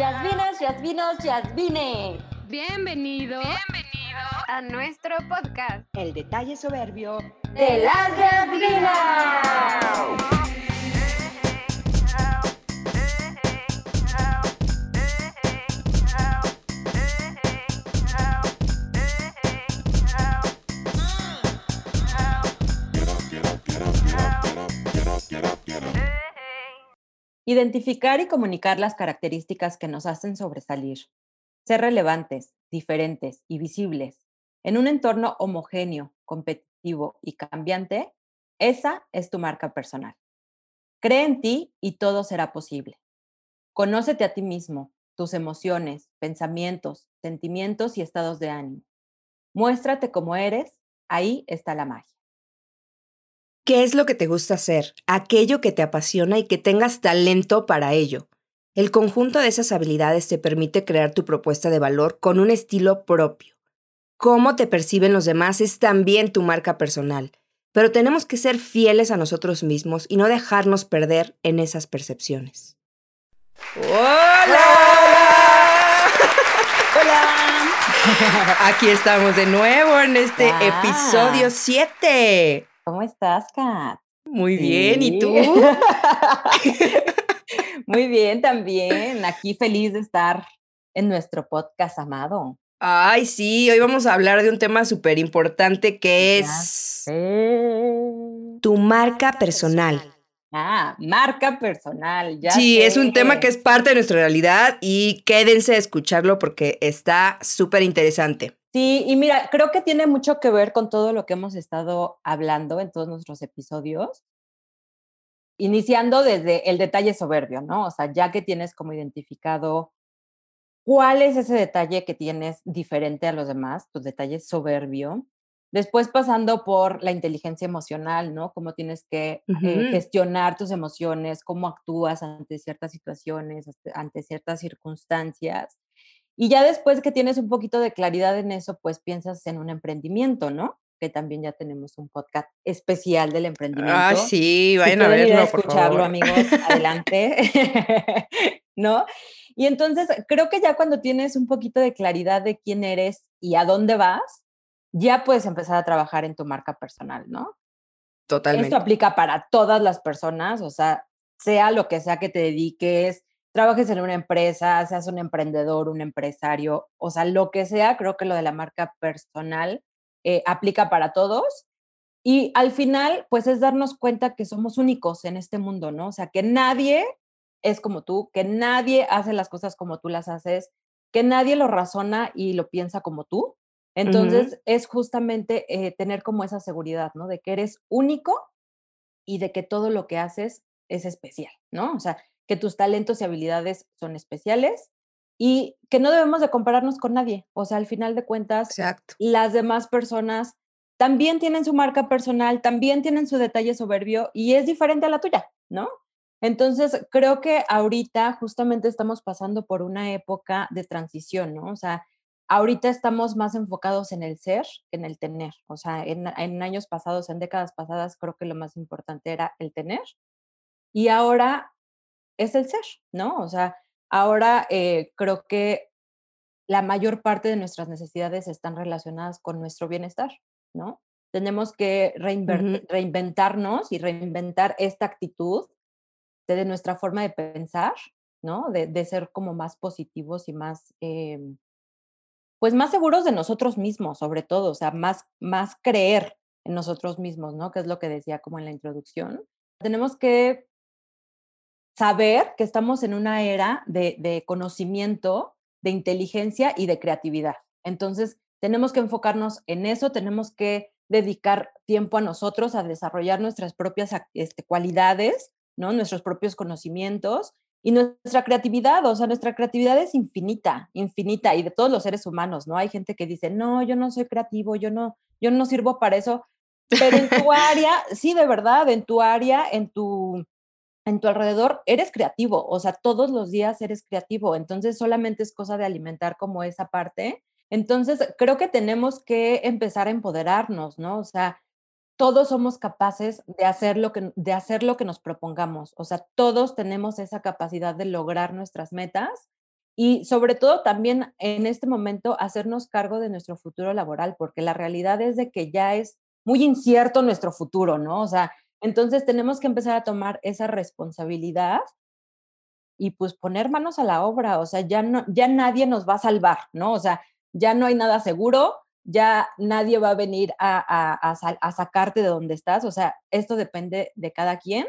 Yasminas, Yasminos, Yasmines. Bienvenido. Bienvenido a nuestro podcast. El detalle soberbio de las Yasminas. Identificar y comunicar las características que nos hacen sobresalir. Ser relevantes, diferentes y visibles en un entorno homogéneo, competitivo y cambiante, esa es tu marca personal. Cree en ti y todo será posible. Conócete a ti mismo, tus emociones, pensamientos, sentimientos y estados de ánimo. Muéstrate como eres, ahí está la magia. ¿Qué es lo que te gusta hacer? Aquello que te apasiona y que tengas talento para ello. El conjunto de esas habilidades te permite crear tu propuesta de valor con un estilo propio. Cómo te perciben los demás es también tu marca personal, pero tenemos que ser fieles a nosotros mismos y no dejarnos perder en esas percepciones. ¡Hola! ¡Hola! Aquí estamos de nuevo en este episodio 7. ¿Cómo estás, Kat? Muy bien, ¿y tú? Muy bien, también. Aquí feliz de estar en nuestro podcast amado. Ay, sí, hoy vamos a hablar de un tema súper importante que es tu marca personal. Ah, marca personal. Ya sí, es un tema que es parte de nuestra realidad y quédense a escucharlo porque está súper interesante. Sí, y mira, creo que tiene mucho que ver con todo lo que hemos estado hablando en todos nuestros episodios, iniciando desde el detalle soberbio, ¿no? O sea, ya que tienes como identificado cuál es ese detalle que tienes diferente a los demás, tu detalle soberbio, después pasando por la inteligencia emocional, ¿no? Cómo tienes que eh, gestionar tus emociones, cómo actúas ante ciertas situaciones, ante ciertas circunstancias y ya después que tienes un poquito de claridad en eso, pues piensas en un emprendimiento, ¿no? Que también ya tenemos un podcast especial del emprendimiento. Ah, sí, vayan a verlo, a escucharlo, amigos, adelante. ¿No? Y entonces creo que ya cuando tienes un poquito de claridad de quién eres y a dónde vas, ya puedes empezar a trabajar en tu marca personal, ¿no? Totalmente. Esto aplica para todas las personas, o sea, sea lo que sea que te dediques, trabajes en una empresa, seas un emprendedor, un empresario, o sea, lo que sea, creo que lo de la marca personal eh, aplica para todos. Y al final, pues es darnos cuenta que somos únicos en este mundo, ¿no? O sea, que nadie es como tú, que nadie hace las cosas como tú las haces, que nadie lo razona y lo piensa como tú. Entonces, es justamente eh, tener como esa seguridad, ¿no? De que eres único y de que todo lo que haces es especial, ¿no? O sea, que tus talentos y habilidades son especiales y que no debemos de compararnos con nadie. O sea, al final de cuentas, las demás personas también tienen su marca personal, también tienen su detalle soberbio y es diferente a la tuya, ¿no? Entonces, creo que ahorita justamente estamos pasando por una época de transición, ¿no? O sea, ahorita estamos más enfocados en el ser que en el tener. O sea, en, en años pasados, en décadas pasadas, creo que lo más importante era el tener. Y ahora es el ser, ¿no? O sea, ahora eh, creo que la mayor parte de nuestras necesidades están relacionadas con nuestro bienestar, ¿no? Tenemos que reinventarnos y reinventar esta actitud de, nuestra forma de pensar, ¿no? De, ser como más positivos y más, em, pues más seguros de nosotros mismos, sobre todo, o sea, más, más creer en nosotros mismos, ¿no? Que es lo que decía como en la introducción. Tenemos que saber que estamos en una era de, conocimiento, de inteligencia y de creatividad. Entonces, tenemos que enfocarnos en eso, tenemos que dedicar tiempo a nosotros, a desarrollar nuestras propias este, cualidades, ¿no? nuestros propios conocimientos y nuestra creatividad, o sea, nuestra creatividad es infinita, infinita, y de todos los seres humanos, ¿no? Hay gente que dice, no, yo no soy creativo, yo no, yo no sirvo para eso, pero en tu área, sí, de verdad, en tu área, en tu, en tu alrededor, eres creativo, o sea, todos los días eres creativo, entonces solamente es cosa de alimentar como esa parte. Entonces, creo que tenemos que empezar a empoderarnos, ¿no? O sea, todos somos capaces de hacer lo que, de hacer lo que nos propongamos, o sea, todos tenemos esa capacidad de lograr nuestras metas y sobre todo también en este momento hacernos cargo de nuestro futuro laboral, porque la realidad es de que ya es muy incierto nuestro futuro, ¿no? O sea, entonces tenemos que empezar a tomar esa responsabilidad y pues poner manos a la obra, o sea, ya no ya nadie nos va a salvar, ¿no? O sea, ya no hay nada seguro, ya nadie va a venir a, sacarte de donde estás, o sea, esto depende de cada quien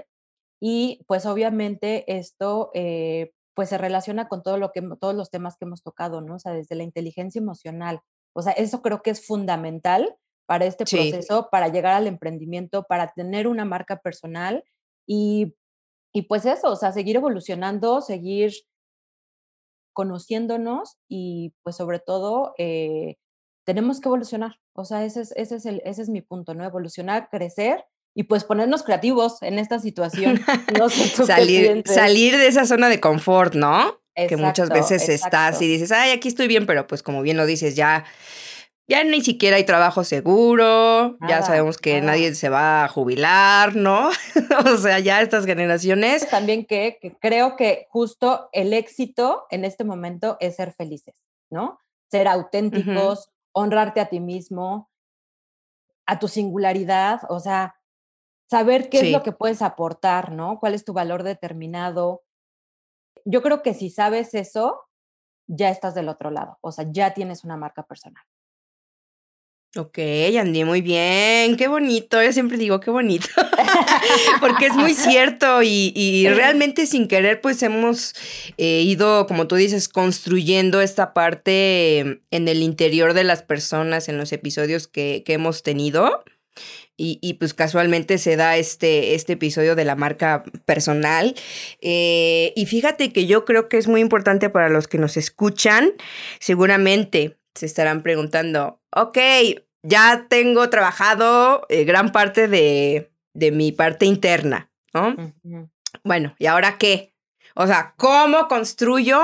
y pues obviamente esto eh, pues se relaciona con todo lo que, todos los temas que hemos tocado, ¿no? O sea, desde la inteligencia emocional, o sea, eso creo que es fundamental para este proceso, para llegar al emprendimiento, para tener una marca personal y, y pues eso, o sea, seguir evolucionando, seguir conociéndonos y pues sobre todo eh, tenemos que evolucionar. O sea, ese es, ese, es el, ese es mi punto, ¿no? Evolucionar, crecer y pues ponernos creativos en esta situación. No salir, salir de esa zona de confort, ¿no? que muchas veces estás y dices, ay, aquí estoy bien, pero pues como bien lo dices, ya, ya ni siquiera hay trabajo seguro, ya sabemos que nadie se va a jubilar, ¿no? o sea, ya estas generaciones. También que, que, creo que justo el éxito en este momento es ser felices, ¿no? Ser auténticos, honrarte a ti mismo, a tu singularidad, o sea, saber qué es lo que puedes aportar, ¿no? ¿Cuál es tu valor determinado? Yo creo que si sabes eso, ya estás del otro lado, o sea, ya tienes una marca personal. Ok, Andy, muy bien, qué bonito, yo siempre digo qué bonito, porque es muy cierto y, realmente sin querer pues hemos eh, ido, como tú dices, construyendo esta parte en el interior de las personas en los episodios que, que hemos tenido. Y, pues casualmente se da este, este episodio de la marca personal. Eh, y fíjate que yo creo que es muy importante para los que nos escuchan. Seguramente se estarán preguntando, ok, ya tengo trabajado eh, gran parte de, de, mi parte interna, ¿no? Bueno, ¿y ahora qué? O sea, ¿cómo construyo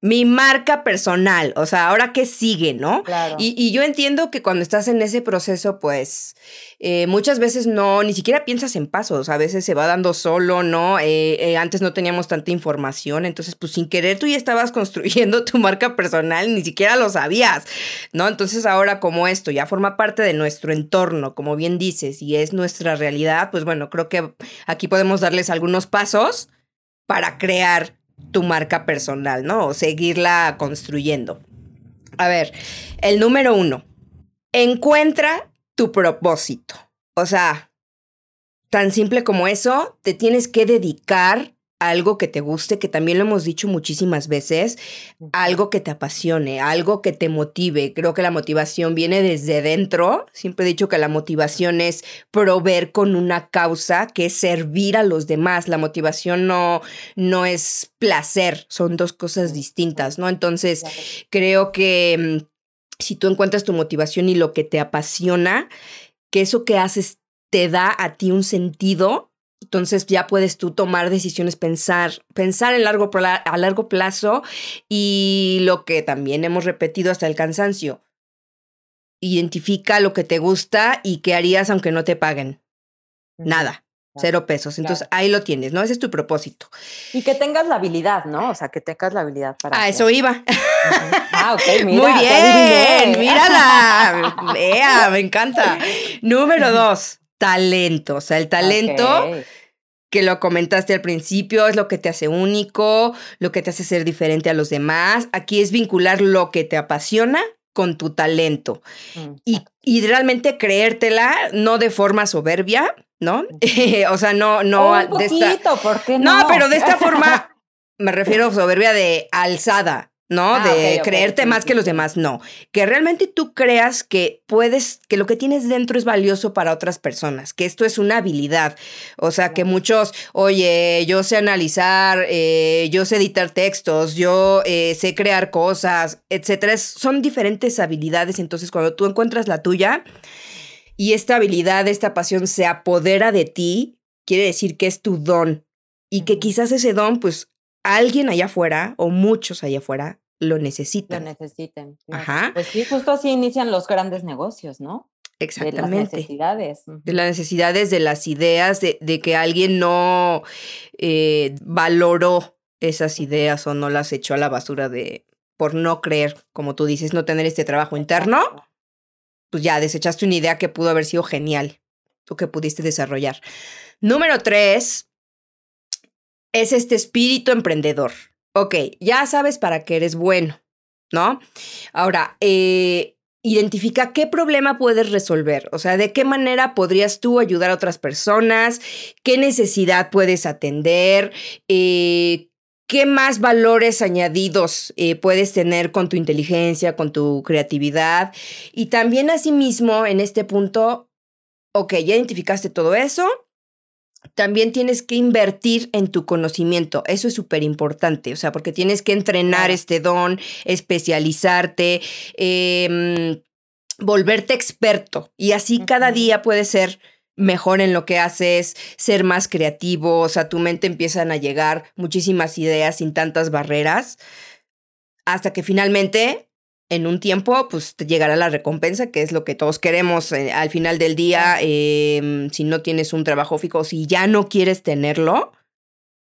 mi marca personal, o sea, ahora qué sigue, ¿no? Claro. Y, yo entiendo que cuando estás en ese proceso, pues eh, muchas veces no, ni siquiera piensas en pasos, a veces se va dando solo, ¿no? Eh, eh, antes no teníamos tanta información, entonces pues sin querer tú ya estabas construyendo tu marca personal, ni siquiera lo sabías, ¿no? Entonces ahora como esto ya forma parte de nuestro entorno, como bien dices, y es nuestra realidad, pues bueno, creo que aquí podemos darles algunos pasos para crear tu marca personal, ¿no? O seguirla construyendo. A ver, el número uno, encuentra tu propósito. O sea, tan simple como eso, te tienes que dedicar algo que te guste, que también lo hemos dicho muchísimas veces, algo que te apasione, algo que te motive. Creo que la motivación viene desde dentro. Siempre he dicho que la motivación es proveer con una causa, que es servir a los demás. La motivación no, no es placer, son dos cosas distintas, ¿no? Entonces, creo que mm, si tú encuentras tu motivación y lo que te apasiona, que eso que haces te da a ti un sentido, entonces ya puedes tú tomar decisiones, pensar, pensar en largo, a largo plazo y lo que también hemos repetido hasta el cansancio. Identifica lo que te gusta y qué harías aunque no te paguen. Nada. Cero pesos. Entonces ahí lo tienes, ¿no? Ese es tu propósito. Y que tengas la habilidad, ¿no? O sea, que tengas la habilidad para. Ah, eso iba. Ah, ok, mira. Muy bien, mírala. Vea, me encanta. Número dos, talento. O sea, el talento que lo comentaste al principio, es lo que te hace único, lo que te hace ser diferente a los demás. Aquí es vincular lo que te apasiona con tu talento mm. y, y, realmente creértela, no de forma soberbia, ¿no? o sea, no, no. Un poquito, ¿por qué no? No, pero de esta forma me refiero a soberbia de alzada, ¿no? Ah, de creerte más que los demás, no. Que realmente tú creas que puedes, que lo que tienes dentro es valioso para otras personas, que esto es una habilidad. O sea, que muchos, oye, yo sé analizar, eh, yo sé editar textos, yo eh, sé crear cosas, etcétera. son diferentes habilidades. Entonces, cuando tú encuentras la tuya y esta habilidad, esta pasión se apodera de ti, quiere decir que es tu don. Y que quizás ese don, pues alguien allá afuera o muchos allá afuera lo necesitan. Lo necesiten. Ajá. Pues sí, justo así inician los grandes negocios, ¿no? Exactamente. De las necesidades. De las necesidades, de las ideas, de, de que alguien no eh, valoró esas ideas o no las echó a la basura de por no creer, como tú dices, no tener este trabajo interno, pues ya desechaste una idea que pudo haber sido genial o que pudiste desarrollar. Número tres es este espíritu emprendedor. Ok, ya sabes para qué eres bueno, ¿no? Ahora, eh, identifica qué problema puedes resolver, o sea, de qué manera podrías tú ayudar a otras personas, qué necesidad puedes atender, eh, qué más valores añadidos eh, puedes tener con tu inteligencia, con tu creatividad. Y también asimismo, en este punto, ok, ya identificaste todo eso, también tienes que invertir en tu conocimiento. Eso es súper importante, o sea, porque tienes que entrenar este don, especializarte, em, volverte experto. Y así cada día puedes ser mejor en lo que haces, ser más creativo, o sea, tu mente empiezan a llegar muchísimas ideas sin tantas barreras, hasta que finalmente en un tiempo, pues llegará la recompensa, que es lo que todos queremos eh, al final del día. Em, si no tienes un trabajo fijo, si ya no quieres tenerlo,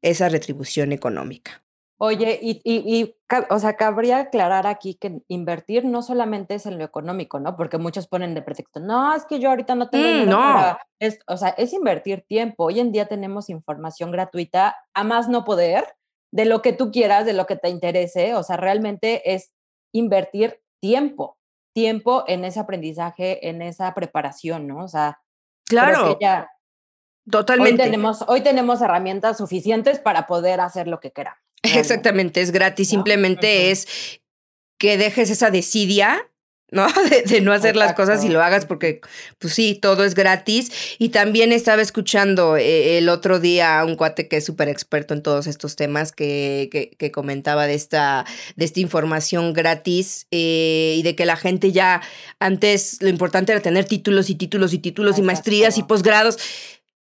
esa retribución económica. Oye, y, y, o sea, cabría aclarar aquí que invertir no solamente es en lo económico, ¿no? Porque muchos ponen de pretexto, no, es que yo ahorita no tengo mm, no. Es, o sea, es invertir tiempo. Hoy en día tenemos información gratuita a más no poder de lo que tú quieras, de lo que te interese. O sea, realmente es invertir tiempo, tiempo en ese aprendizaje, en esa preparación, ¿no? O sea, claro. ya Totalmente. Hoy tenemos, hoy tenemos herramientas suficientes para poder hacer lo que queramos. Exactamente, es gratis, simplemente es que dejes esa desidia ¿no? De, no hacer las cosas y lo hagas porque, pues sí, todo es gratis. Y también estaba escuchando eh, el otro día a un cuate que es súper experto en todos estos temas que, que, comentaba de esta, de esta información gratis eh, y de que la gente ya antes lo importante era tener títulos y títulos y títulos y maestrías y posgrados.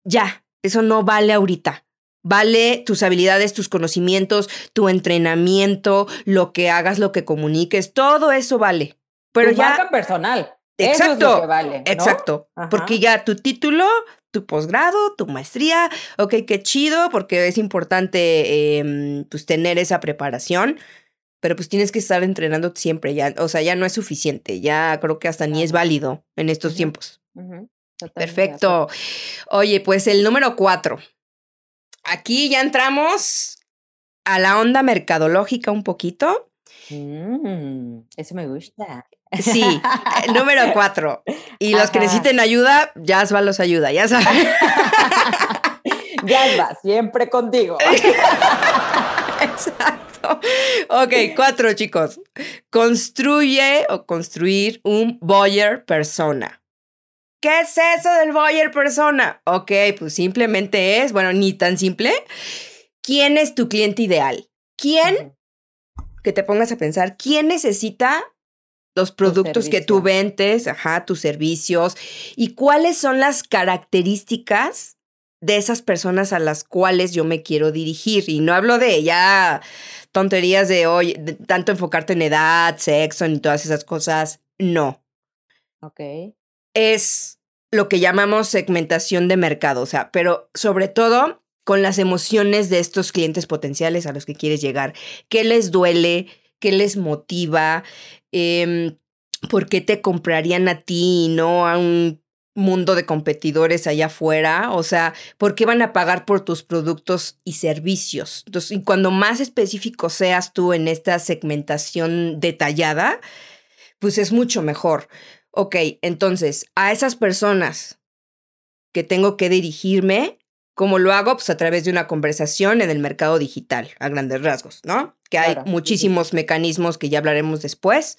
Ya, eso no vale ahorita. Vale tus habilidades, tus conocimientos, tu entrenamiento, lo que hagas, lo que comuniques, todo eso vale. Pero tu ya. Marca personal. Exacto. vale, Exacto. Porque ya tu título, tu posgrado, tu maestría, ok, qué chido, porque es importante em, pues tener esa preparación. Pero pues tienes que estar entrenando siempre, ya, o sea, ya no es suficiente, ya creo que hasta ni es válido en estos tiempos. Perfecto. Oye, pues el número cuatro. Aquí ya entramos a la onda mercadológica un poquito. Mm, eso me gusta. Sí, número cuatro. Y los que necesiten ayuda, Jasva los ayuda, ya saben. Jasva, siempre contigo. Exacto. Ok, cuatro chicos. Construye o construir un buyer persona. ¿Qué es eso del buyer persona? Ok, pues simplemente es, bueno, ni tan simple. ¿Quién es tu cliente ideal? ¿Quién? Que te pongas a pensar, ¿quién necesita los productos que tú vendes, ajá, tus servicios y cuáles son las características de esas personas a las cuales yo me quiero dirigir. Y no hablo de ya tonterías de hoy, tanto enfocarte en edad, sexo, y todas esas cosas. No. Ok. Es lo que llamamos segmentación de mercado, o sea, pero sobre todo con las emociones de estos clientes potenciales a los que quieres llegar. ¿Qué les duele? ¿Qué les motiva? Em, ¿Por qué te comprarían a ti y no a un mundo de competidores allá afuera? O sea, ¿por qué van a pagar por tus productos y servicios? Entonces, y cuando más específico seas tú en esta segmentación detallada, pues es mucho mejor. Ok, entonces, a esas personas que tengo que dirigirme, ¿Cómo lo hago? Pues a través de una conversación en el mercado digital, a grandes rasgos, ¿no? Que hay muchísimos mecanismos que ya hablaremos después.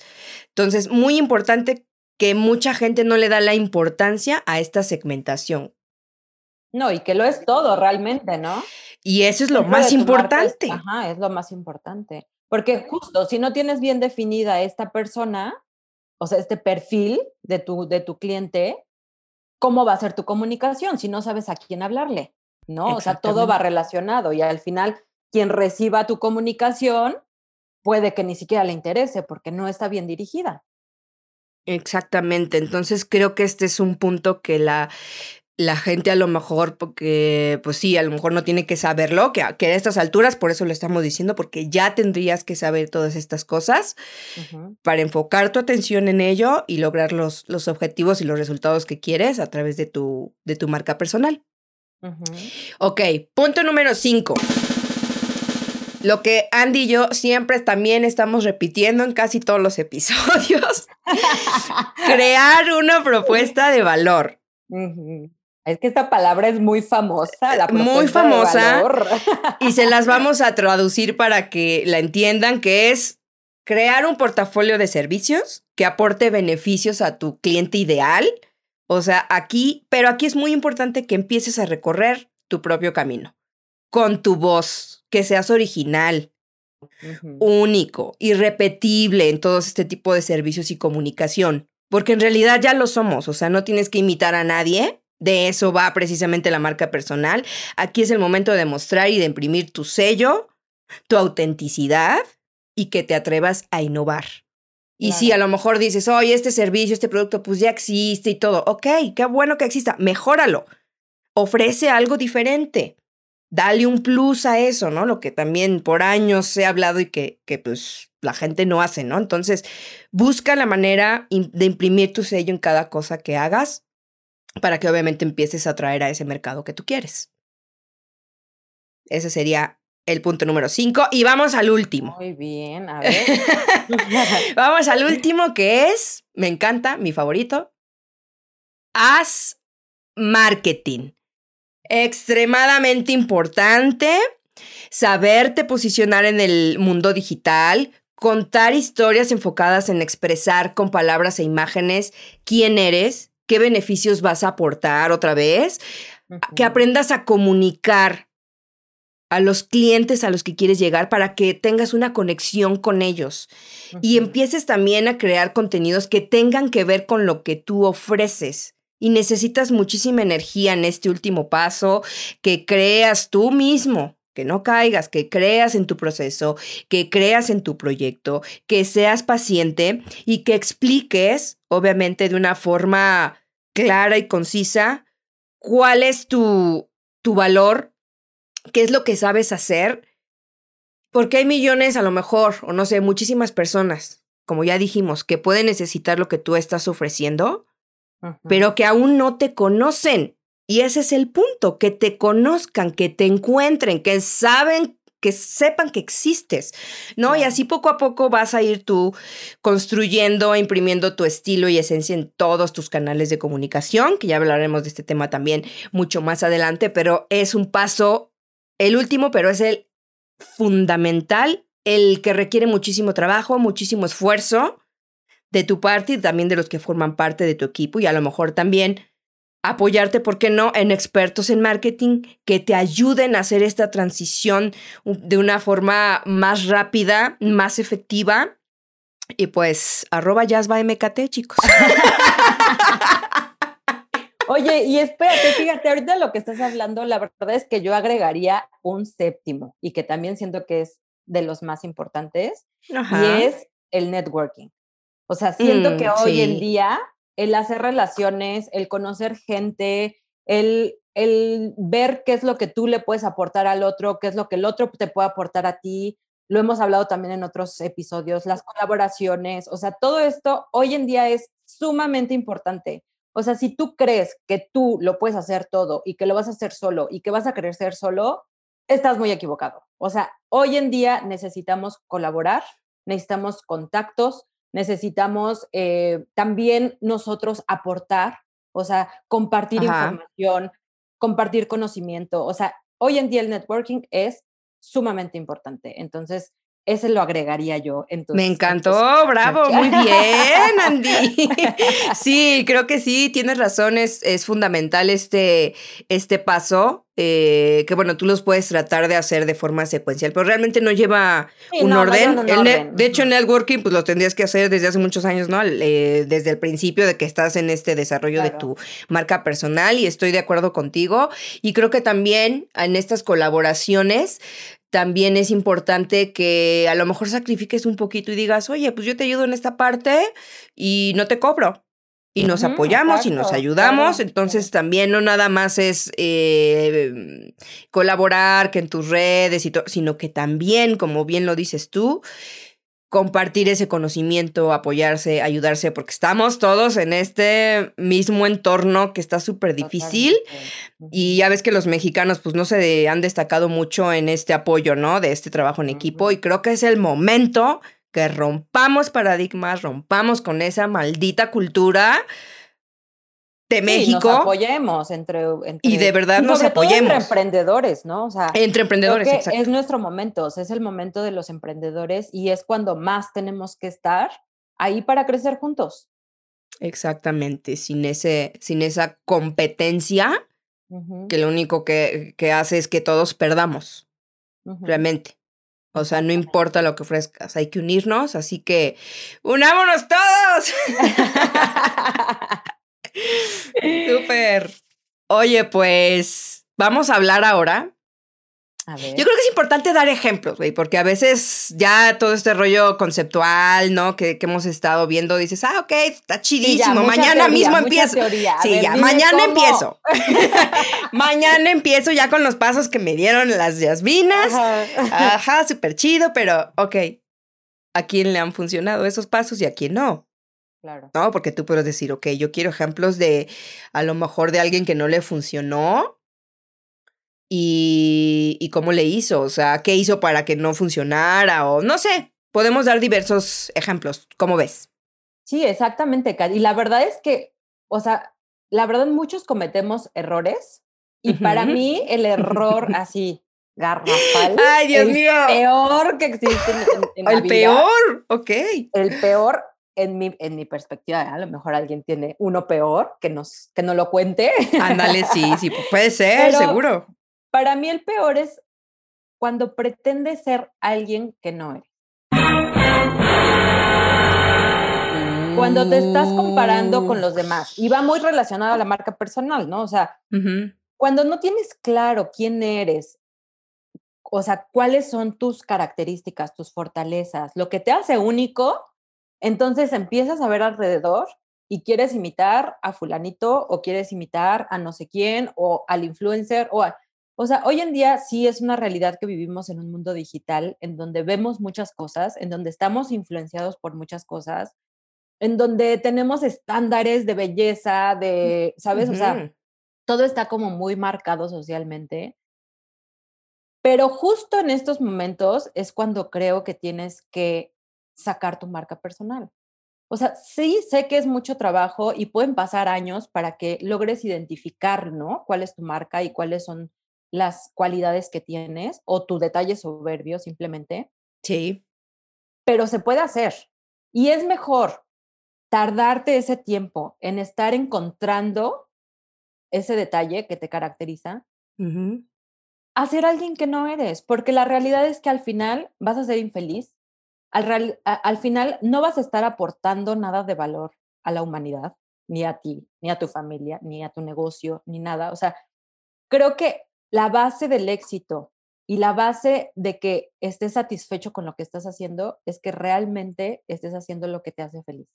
Entonces, muy importante que mucha gente no le da la importancia a esta segmentación. No, y que lo es todo realmente, ¿no? Y eso es lo más importante. ajá, es lo más importante. Porque justo, si no tienes bien definida esta persona, o sea, este perfil de tu, de tu cliente, ¿cómo va a ser tu comunicación si no sabes a quién hablarle? ¿no? O sea, todo va relacionado y al final quien reciba tu comunicación puede que ni siquiera le interese porque no está bien dirigida. Exactamente, entonces creo que este es un punto que la la gente a lo mejor, porque, pues sí, a lo mejor no tiene que saberlo, que, que a estas alturas, por eso lo estamos diciendo, porque ya tendrías que saber todas estas cosas para enfocar tu atención en ello y lograr los, los objetivos y los resultados que quieres a través de tu, de tu marca personal. Ok, punto número cinco. Lo que Andy y yo siempre también estamos repitiendo en casi todos los episodios. crear una propuesta de valor. Es que esta palabra es muy famosa, la Muy famosa. y se las vamos a traducir para que la entiendan, que es crear un portafolio de servicios que aporte beneficios a tu cliente ideal. O sea, aquí, pero aquí es muy importante que empieces a recorrer tu propio camino con tu voz, que seas original, único, irrepetible en todo este tipo de servicios y comunicación, porque en realidad ya lo somos, o sea, no tienes que imitar a nadie, de eso va precisamente la marca personal. Aquí es el momento de demostrar y de imprimir tu sello, tu autenticidad y que te atrevas a innovar. Y si a lo mejor dices, oye, este servicio, este producto, pues ya existe y todo. Ok, qué bueno que exista, mejóralo. Ofrece algo diferente. Dale un plus a eso, ¿no? Lo que también por años he hablado y que, que pues la gente no hace, ¿no? Entonces, busca la manera de imprimir tu sello en cada cosa que hagas para que obviamente empieces a atraer a ese mercado que tú quieres. Ese sería el punto número 5. Y vamos al último. Muy bien, a ver. vamos al último que es, me encanta, mi favorito. Haz marketing. Extremadamente importante saberte posicionar en el mundo digital, contar historias enfocadas en expresar con palabras e imágenes quién eres, qué beneficios vas a aportar otra vez, que aprendas a comunicar a los clientes a los que quieres llegar para que tengas una conexión con ellos. Y empieces también a crear contenidos que tengan que ver con lo que tú ofreces. Y necesitas muchísima energía en este último paso, que creas tú mismo, que no caigas, que creas en tu proceso, que creas en tu proyecto, que seas paciente y que expliques, obviamente de una forma clara y concisa, cuál es tu, tu valor, qué es lo que sabes hacer, porque hay millones a lo mejor, o no sé, muchísimas personas, como ya dijimos, que pueden necesitar lo que tú estás ofreciendo, pero que aún no te conocen. Y ese es el punto, que te conozcan, que te encuentren, que saben que sepan que existes, ¿no? Y así poco a poco vas a ir tú construyendo, imprimiendo tu estilo y esencia en todos tus canales de comunicación, que ya hablaremos de este tema también mucho más adelante, pero es un paso, el último, pero es el fundamental, el que requiere muchísimo trabajo, muchísimo esfuerzo de tu parte y también de los que forman parte de tu equipo y a lo mejor también apoyarte, ¿por qué no?, en expertos en marketing que te ayuden a hacer esta transición de una forma más rápida, más efectiva. Y pues, arroba MKT, chicos. Oye, y espérate, fíjate, ahorita lo que estás hablando, la verdad es que yo agregaría un séptimo y que también siento que es de los más importantes, y es el networking. O sea, siento que mm, hoy en día el hacer relaciones, el conocer gente, el, el ver qué es lo que tú le puedes aportar al otro, qué es lo que el otro te puede aportar a ti. Lo hemos hablado también en otros episodios, las colaboraciones, o sea, todo esto hoy en día es sumamente importante. O sea, si tú crees que tú lo puedes hacer todo y que lo vas a hacer solo y que vas a ser solo, estás muy equivocado. O sea, hoy en día necesitamos colaborar, necesitamos contactos, necesitamos eh, también nosotros aportar, o sea, compartir información, compartir conocimiento. O sea, hoy en día el networking es sumamente importante. Entonces, ese lo agregaría yo. Entonces, Me encantó, bravo, muy bien, Andy. sí, creo que sí, tienes razón, es, fundamental este, este paso, eh, que bueno, tú los puedes tratar de hacer de forma secuencial, pero realmente no lleva un, orden. De hecho, en networking, pues lo tendrías que hacer desde hace muchos años, ¿no? Eh, desde el principio de que estás en este desarrollo de tu marca personal y estoy de acuerdo contigo. Y creo que también en estas colaboraciones también es importante que a lo mejor sacrifiques un poquito y digas, oye, pues yo te ayudo en esta parte y no te cobro. y nos apoyamos y nos ayudamos. claro, Entonces también no nada más es eh, colaborar que en tus redes y todo, sino que también, como bien lo dices tú, compartir ese conocimiento, apoyarse, ayudarse, porque estamos todos en este mismo entorno que está súper difícil. Y ya ves que los mexicanos pues no se han destacado mucho en este apoyo, ¿no? De este trabajo en equipo y creo que es el momento que rompamos paradigmas, rompamos con esa maldita cultura de Sí, México nos apoyemos entre, entre y de verdad nos todo entre apoyemos. emprendedores, ¿no? O sea, entre emprendedores, exacto. es nuestro momento, o sea, es el momento de los emprendedores y es cuando más tenemos que estar ahí para crecer juntos. Exactamente, sin, ese, sin esa competencia Ujú, que lo único que, que hace es que todos perdamos, ujú. realmente. O sea, no importa lo que ofrezcas, hay que unirnos, así que unámonos todos. Súper. Oye, pues vamos a hablar ahora. A ver. Yo creo que es importante dar ejemplos, güey, porque a veces ya todo este rollo conceptual, ¿no? Que, que hemos estado viendo, dices, ah, ok, está ya, chidísimo, mañana teoría, mismo empiezo. teoría. Sí, ver, ya, mañana cómo. empiezo. mañana empiezo ya con los pasos que me dieron las Yasminas. Ajá. Ajá, súper chido, pero ok, ¿a quién le han funcionado esos pasos y a quién no? Claro. ¿no? Porque tú puedes decir, ok, yo quiero ejemplos de a lo mejor de alguien que no le funcionó y, y cómo le hizo, o sea, qué hizo para que no funcionara o no sé, podemos dar diversos ejemplos, ¿cómo ves? Sí, exactamente, Kat. Y la verdad es que, o sea, la verdad muchos cometemos errores y para mí el error así garrafal, Ay, Dios el mío. peor que existe en, en- en la El vida, peor, ok. el peor en mi, en mi perspectiva, a lo mejor alguien tiene uno peor que nos que no lo cuente. Ándale, sí, sí, puede ser, Pero- seguro. Para mí el peor es cuando pretendes ser alguien que no eres. Cuando te estás comparando con los demás y va muy relacionado a la marca personal, ¿no? O sea, Ujú. cuando no tienes claro quién eres, o sea, cuáles son tus características, tus fortalezas, lo que te hace único, entonces empiezas a ver alrededor y quieres imitar a fulanito o quieres imitar a no sé quién o al influencer o a- o sea, hoy en día sí es una realidad que vivimos en un mundo digital en donde vemos muchas cosas, en donde estamos influenciados por muchas cosas, en donde tenemos estándares de belleza, de, ¿sabes? O sea, todo está como muy marcado socialmente. Pero justo en estos momentos es cuando creo que tienes que sacar tu marca personal. O sea, sí sé que es mucho trabajo y pueden pasar años para que logres identificar, ¿no? Cuál es tu marca y cuáles son las cualidades que tienes o tu detalle soberbio simplemente, Sí. pero se puede hacer. Y es mejor tardarte ese tiempo en estar encontrando ese detalle que te caracteriza a ser alguien que no eres, porque la realidad es que al final vas a ser infeliz, al, final no vas a estar aportando nada de valor a la humanidad, ni a ti, ni a tu familia, ni a tu negocio, ni nada. O sea, creo que la base del éxito y la base de que estés satisfecho con lo que estás haciendo es que realmente estés haciendo lo que te hace feliz.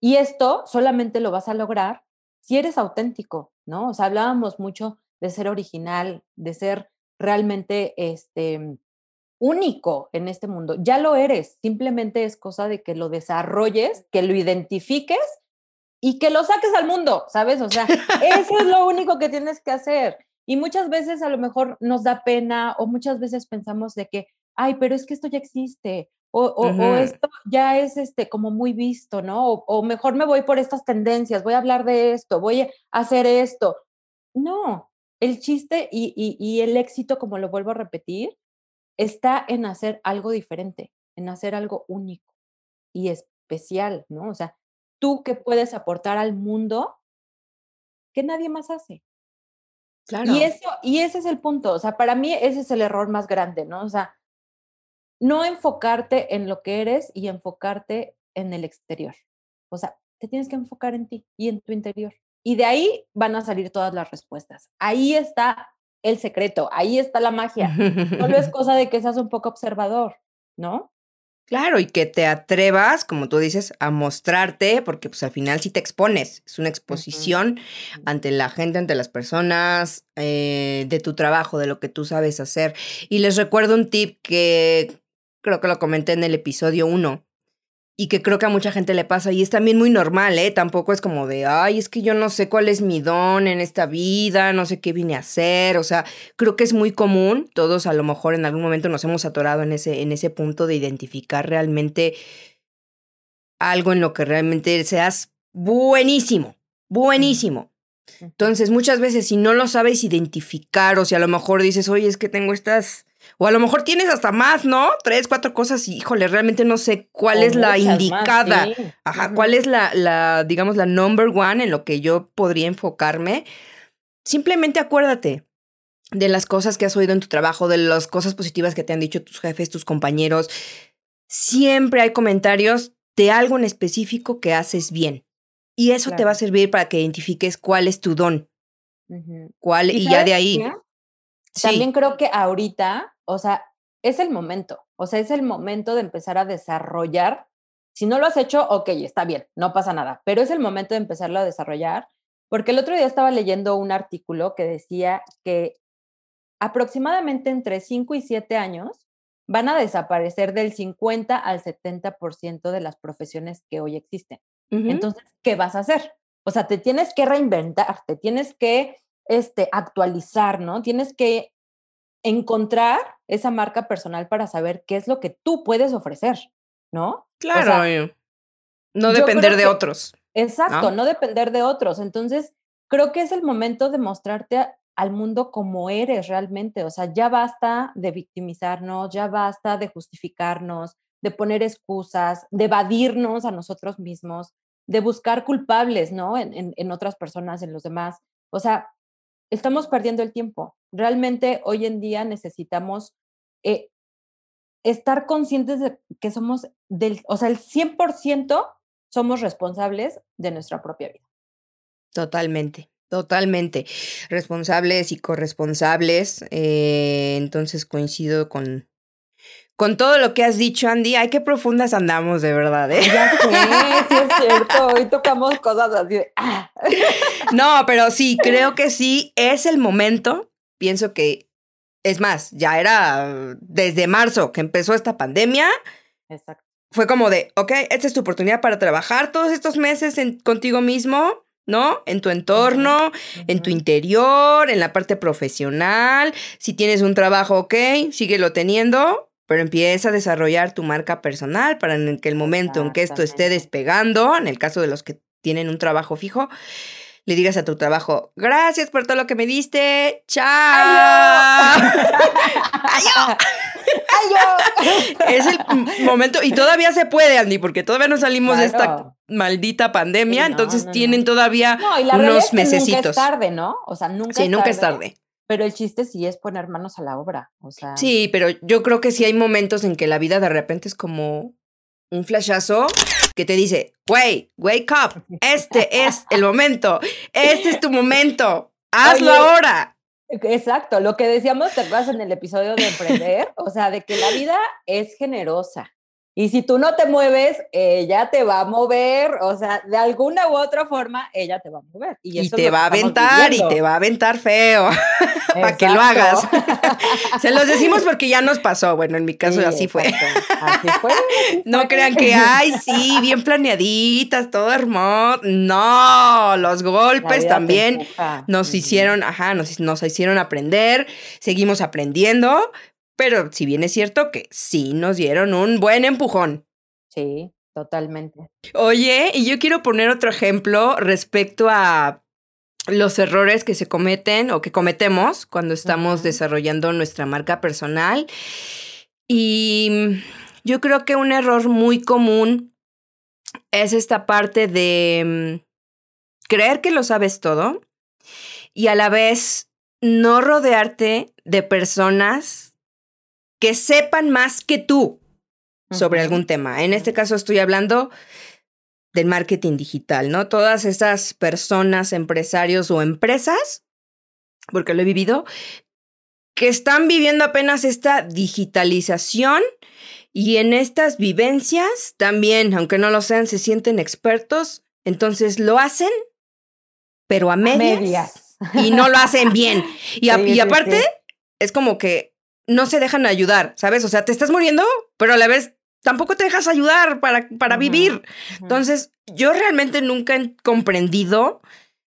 Y esto solamente lo vas a lograr si eres auténtico, ¿no? O sea, hablábamos mucho de ser original, de ser realmente este único en este mundo. Ya lo eres, simplemente es cosa de que lo desarrolles, que lo identifiques y que lo saques al mundo, ¿sabes? O sea, eso es lo único que tienes que hacer. Y muchas veces a lo mejor nos da pena o muchas veces pensamos de que, ay, pero es que esto ya existe o, o, o esto ya es este como muy visto, ¿no? O, o mejor me voy por estas tendencias, voy a hablar de esto, voy a hacer esto. No, el chiste y, y, y el éxito, como lo vuelvo a repetir, está en hacer algo diferente, en hacer algo único y especial, ¿no? O sea, tú que puedes aportar al mundo que nadie más hace. Claro. Y eso, y ese es el punto. O sea, para mí ese es el error más grande, ¿no? O sea, no enfocarte en lo que eres y enfocarte en el exterior. O sea, te tienes que enfocar en ti y en tu interior. Y de ahí van a salir todas las respuestas. Ahí está el secreto, ahí está la magia. Solo es cosa de que seas un poco observador, ¿no? Claro, y que te atrevas, como tú dices, a mostrarte, porque pues al final sí te expones, es una exposición ante la gente, ante las personas, eh, de tu trabajo, de lo que tú sabes hacer. Y les recuerdo un tip que creo que lo comenté en el episodio 1, y que creo que a mucha gente le pasa y es también muy normal, ¿eh? Tampoco es como de, ay, es que yo no sé cuál es mi don en esta vida, no sé qué vine a hacer, o sea, creo que es muy común, todos a lo mejor en algún momento nos hemos atorado en ese, en ese punto de identificar realmente algo en lo que realmente seas buenísimo, buenísimo. Entonces, muchas veces si no lo sabes identificar o si a lo mejor dices, oye, es que tengo estas o a lo mejor tienes hasta más, ¿no? Tres, cuatro cosas y, híjole, realmente no sé cuál es la indicada. Ajá, cuál es la, la, digamos, la number one en lo que yo podría enfocarme. Simplemente acuérdate de las cosas que has oído en tu trabajo, de las cosas positivas que te han dicho tus jefes, tus compañeros. Siempre hay comentarios de algo en específico que haces bien. Y eso te va a servir para que identifiques cuál es tu don. Cuál, y, ya de ahí. También creo que ahorita o sea, es el momento, o sea, es el momento de empezar a desarrollar. Si no lo has hecho, ok, está bien, no pasa nada, pero es el momento de empezarlo a desarrollar, porque el otro día estaba leyendo un artículo que decía que aproximadamente entre 5 y 7 años van a desaparecer del 50 al 70% de las profesiones que hoy existen. Entonces, ¿qué vas a hacer? O sea, te tienes que reinventar, te tienes que este, actualizar, ¿no? Tienes que encontrar esa marca personal para saber qué es lo que tú puedes ofrecer, ¿no? Claro. no depender de otros. Exacto, ¿no? depender de otros. Entonces, creo que es el momento de mostrarte al mundo como eres realmente. O sea, ya basta de victimizarnos, ya basta de justificarnos, de poner excusas, de evadirnos a nosotros mismos, de buscar culpables, ¿no? En, en otras personas, en los demás. O sea, estamos perdiendo el tiempo. Realmente hoy en día necesitamos eh, estar conscientes de que somos del, o sea, el 100% somos responsables de nuestra propia vida. Totalmente. Totalmente. Responsables y corresponsables. Eh, entonces coincido con, con todo lo que has dicho, Andy, ay, qué profundas andamos, de verdad, ¿eh? Ya sé, sí es cierto. Hoy tocamos cosas así de. Ah. No, pero sí, creo que sí es el momento. Pienso que, es más, ya era desde marzo que empezó esta pandemia. Exacto. Fue como de, ok, esta es tu oportunidad para trabajar todos estos meses en, contigo mismo, ¿no? En tu entorno, en tu interior, en la parte profesional. Si tienes un trabajo, ok, síguelo teniendo pero empieza a desarrollar tu marca personal para en que el momento en que esto esté despegando, en el caso de los que tienen un trabajo fijo, le digas a tu trabajo, gracias por todo lo que me diste, chao. ¡Ay, es el momento, y todavía se puede, Andy, porque todavía no salimos de esta maldita pandemia, entonces tienen todavía unos meses. Nunca es tarde, ¿no? O sea, nunca sí, nunca es tarde. Pero el chiste sí es poner manos a la obra, o sea. Sí, pero yo creo que sí hay momentos en que la vida de repente es como un flashazo que te dice, güey, wake up, este es el momento, este es tu momento, hazlo ahora. Exacto, lo que decíamos, te acuerdas en el episodio de emprender, o sea, de que la vida es generosa. Y si tú no te mueves, ella te va a mover, o sea, de alguna u otra forma, ella te va a mover. Y, te va a aventar, y te va a aventar feo, para que lo hagas. Se los decimos porque ya nos pasó, bueno, en mi caso así fue. Así fue. no crean que, ay, sí, bien planeaditas, todo hermoso. No, los golpes también nos hicieron, ajá, nos, nos hicieron aprender, seguimos aprendiendo, pero si bien es cierto que sí nos dieron un buen empujón. Sí, totalmente. Oye, y yo quiero poner otro ejemplo respecto a los errores que se cometen o que cometemos cuando estamos desarrollando nuestra marca personal. Y yo creo que un error muy común es esta parte de mm, creer que lo sabes todo y a la vez no rodearte de personas que sepan más que tú sobre algún tema. En este caso estoy hablando del marketing digital, ¿no? Todas esas personas, empresarios o empresas, porque lo he vivido, que están viviendo apenas esta digitalización Y en estas vivencias también, aunque no lo sean, se sienten expertos, entonces lo hacen, pero a medias, y no lo hacen bien. Y, y aparte, es como que no se dejan ayudar, ¿sabes? O sea, te estás muriendo, pero a la vez tampoco te dejas ayudar para, para vivir. Entonces, yo realmente nunca he comprendido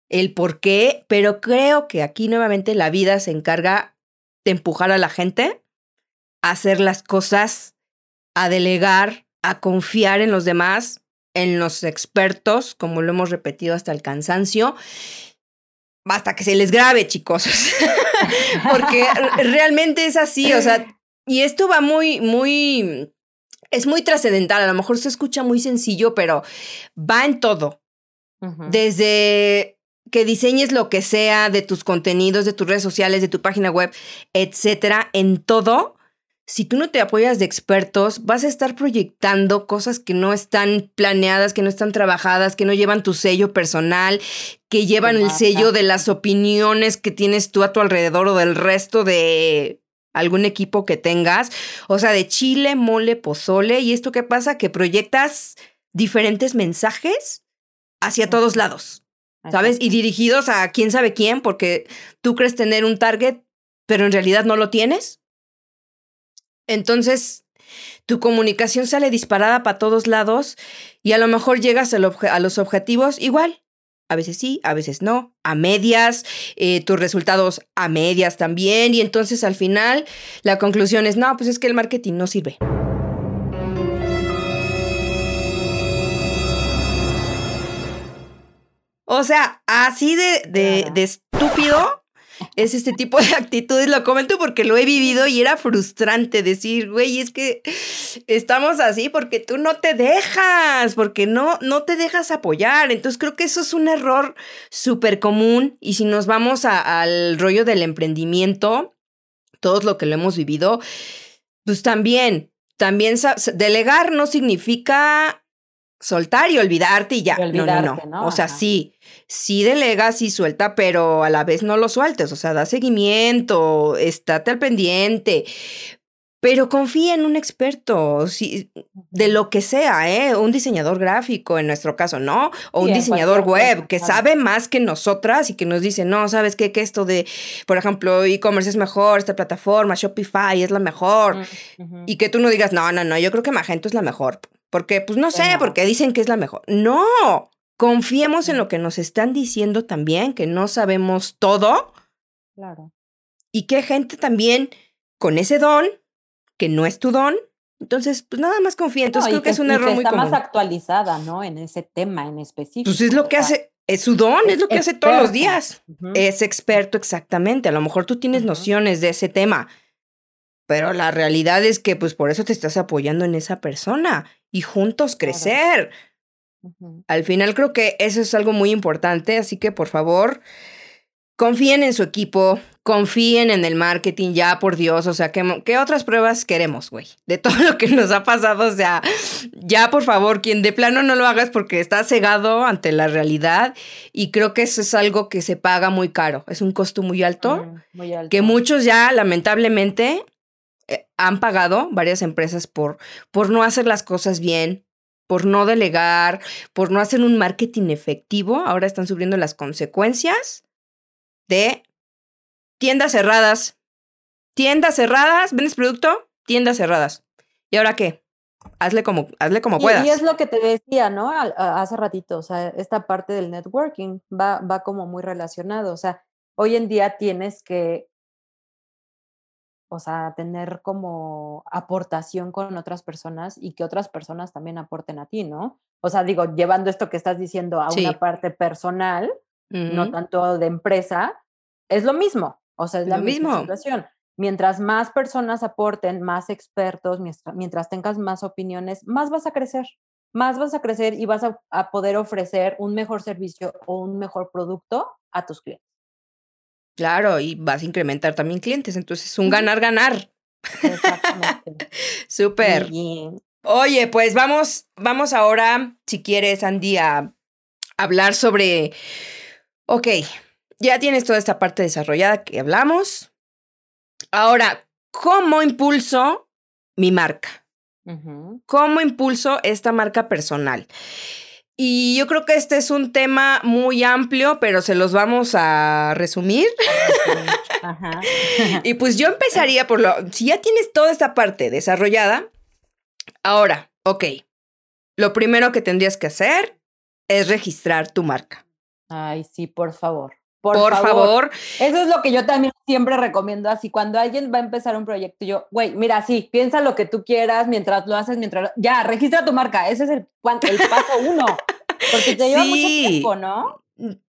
el por qué, pero creo que aquí nuevamente la vida se encarga de empujar a la gente a hacer las cosas, a delegar, a confiar en los demás, en los expertos, como lo hemos repetido hasta el cansancio. Hasta que se les grabe, chicos. Porque realmente es así, o sea, y esto va muy, muy, es muy trascendental. A lo mejor se escucha muy sencillo, pero va en todo. Desde que diseñes lo que sea de tus contenidos, de tus redes sociales, de tu página web, etcétera, en todo, si tú no te apoyas de expertos, vas a estar proyectando cosas que no están planeadas, que no están trabajadas, que no llevan tu sello personal, que llevan el sello de las opiniones que tienes tú a tu alrededor o del resto de algún equipo que tengas. O sea, de chile, mole, pozole. ¿Y esto qué pasa? Que proyectas diferentes mensajes hacia todos lados. ¿sabes? Y dirigidos a quién sabe quién, porque tú crees tener un target, pero en realidad no lo tienes. Entonces, tu comunicación sale disparada para todos lados y a lo mejor llegas a, los objetivos igual. A veces sí, a veces no, a medias, eh, tus resultados a medias también. Y entonces al final la conclusión es, no, pues es que el marketing no sirve. O sea, así de, de, de estúpido es este tipo de actitudes. Lo comento porque lo he vivido y era frustrante decir, güey, es que estamos así porque tú no te dejas, porque no, no te dejas apoyar. Entonces creo que eso es un error súper común. Y si nos vamos al rollo del emprendimiento, todos lo que lo hemos vivido, pues también, también delegar no significa soltar y olvidarte y ya. no, no, no, O sea, sí, sí delegas y suelta, pero a la vez no lo sueltes. O sea, da seguimiento, estate al pendiente. Pero confía en un experto, de lo que sea, ¿eh? Un diseñador gráfico, en nuestro caso, ¿no? O un diseñador web que sabe más que nosotras y que nos dice, no, ¿sabes qué? Que esto de, por ejemplo, e-commerce es mejor, esta plataforma, Shopify es la mejor. Mm, y que tú no digas, no, no, no, yo creo que Magento es la mejor. Porque, pues no sé, porque dicen que es la mejor. No, confiemos en lo que nos están diciendo también, que no sabemos todo. Claro. Y que gente también con ese don, que no es tu don, entonces, pues nada más confía. Entonces creo que, es un error que muy está más actualizada, ¿no? En ese tema en específico. Pues es lo que hace, es su don, es, lo que hace todos los días. Es experto, exactamente. A lo mejor tú tienes nociones de ese tema, pero la realidad es que, pues por eso te estás apoyando en esa persona y juntos crecer. Al final creo que eso es algo muy importante, así que por favor, confíen en su equipo, confíen en el marketing, ya por Dios, o sea, ¿qué, qué otras pruebas queremos, güey? De todo lo que nos ha pasado, o sea, ya por favor, quien de plano no lo hagas porque está cegado ante la realidad y creo que eso es algo que se paga muy caro, es un costo muy alto, muy alto. que muchos ya lamentablemente eh, han pagado varias empresas por, por no hacer las cosas bien, por no delegar, por no hacer un marketing efectivo. Ahora están sufriendo las consecuencias de tiendas cerradas. Tiendas cerradas, ¿vendes producto? Tiendas cerradas. ¿Y ahora qué? Hazle como, hazle como puedas. Y es lo que te decía, ¿no? Hace ratito, o sea, esta parte del networking va, va como muy relacionado. O sea, hoy en día tienes que o sea, tener como aportación con otras personas y que otras personas también aporten a ti, ¿no? O sea, digo, llevando esto que estás diciendo a una parte personal, no tanto de empresa, es lo mismo, o sea, es la misma situación. Mientras más personas aporten, más expertos, mientras, tengas más opiniones, más vas a crecer, más vas a crecer y vas a poder ofrecer un mejor servicio o un mejor producto a tus clientes. Claro, y vas a incrementar también clientes, entonces es un ganar-ganar. Exactamente. Súper. Oye, pues vamos, vamos ahora, si quieres, Andy, a hablar sobre, ok, ya tienes toda esta parte desarrollada que hablamos. Ahora, ¿cómo impulso mi marca? ¿Cómo impulso esta marca personal? Y yo creo que este es un tema muy amplio, pero se los vamos a resumir. Ajá. y pues yo empezaría por lo, si ya tienes toda esta parte desarrollada, ahora, ok, lo primero que tendrías que hacer es registrar tu marca. Ay, sí, por favor. Por, favor. Eso es lo que yo también siempre recomiendo. Así, cuando alguien va a empezar un proyecto, yo, güey, mira, sí, piensa lo que tú quieras mientras lo haces, mientras. Ya, registra tu marca. Ese es el, el paso uno. Porque te lleva mucho tiempo, ¿no?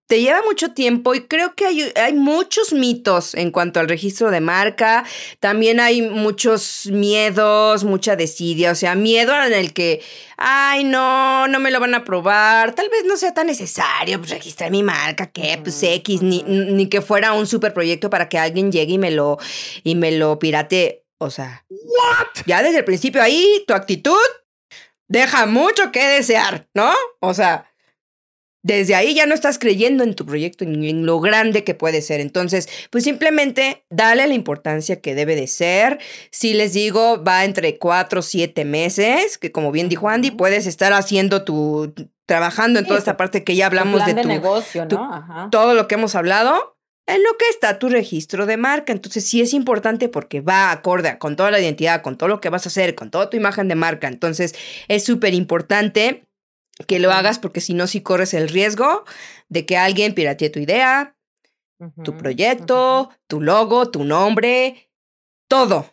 te lleva mucho tiempo y creo que hay, hay, muchos mitos en cuanto al registro de marca. También hay muchos miedos, mucha desidia, o sea, miedo en el que, ay, no, no me lo van a probar, tal vez no sea tan necesario pues, registrar mi marca, que pues X, ni, ni, que fuera un super proyecto para que alguien llegue y me lo, y me lo pirate. O sea, ya desde el principio ahí tu actitud deja mucho que desear, ¿no? O sea, desde ahí ya no estás creyendo en tu proyecto, ni en lo grande que puede ser. Entonces, pues simplemente dale la importancia que debe de ser. Si les digo, va entre cuatro o siete meses, que como bien dijo Andy, puedes estar haciendo tu, trabajando en toda esta parte que ya hablamos de tu negocio, ¿no? todo lo que hemos hablado. En lo que está tu registro de marca. Entonces, sí es importante porque va acorde con toda la identidad, con todo lo que vas a hacer, con toda tu imagen de marca. Entonces, es súper importante que lo hagas porque si no, sí corres el riesgo de que alguien piratee tu idea, tu proyecto, tu logo, tu nombre, todo.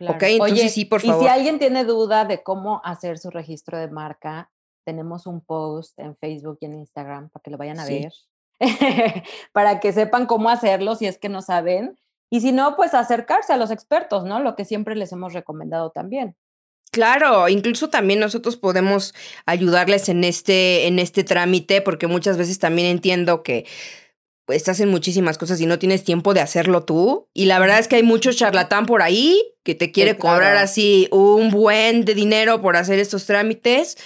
Ok, entonces sí, por favor. Y si alguien tiene duda de cómo hacer su registro de marca, tenemos un post en Facebook y en Instagram para que lo vayan a ver, para que sepan cómo hacerlo si es que no saben. Y si no, pues acercarse a los expertos, ¿no? Lo que siempre les hemos recomendado también. Claro, incluso también nosotros podemos ayudarles en este, en este trámite, porque muchas veces también entiendo que pues, estás en muchísimas cosas y no tienes tiempo de hacerlo tú. Y la verdad es que hay mucho charlatán por ahí que te quiere cobrar así un buen de dinero por hacer estos trámites.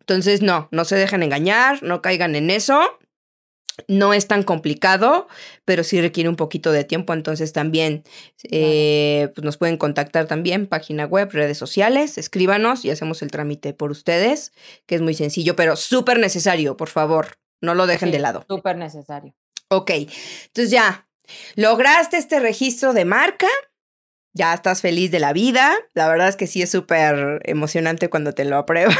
Entonces, no, no se dejen engañar, no caigan en eso. No es tan complicado, pero sí requiere un poquito de tiempo. Entonces también eh, pues nos pueden contactar también, página web, redes sociales, escríbanos y hacemos el trámite por ustedes, que es muy sencillo, pero súper necesario, por favor. No lo dejen de lado. Súper necesario. Ok, entonces ya, lograste este registro de marca, ya estás feliz de la vida. La verdad es que sí es súper emocionante cuando te lo aprueban.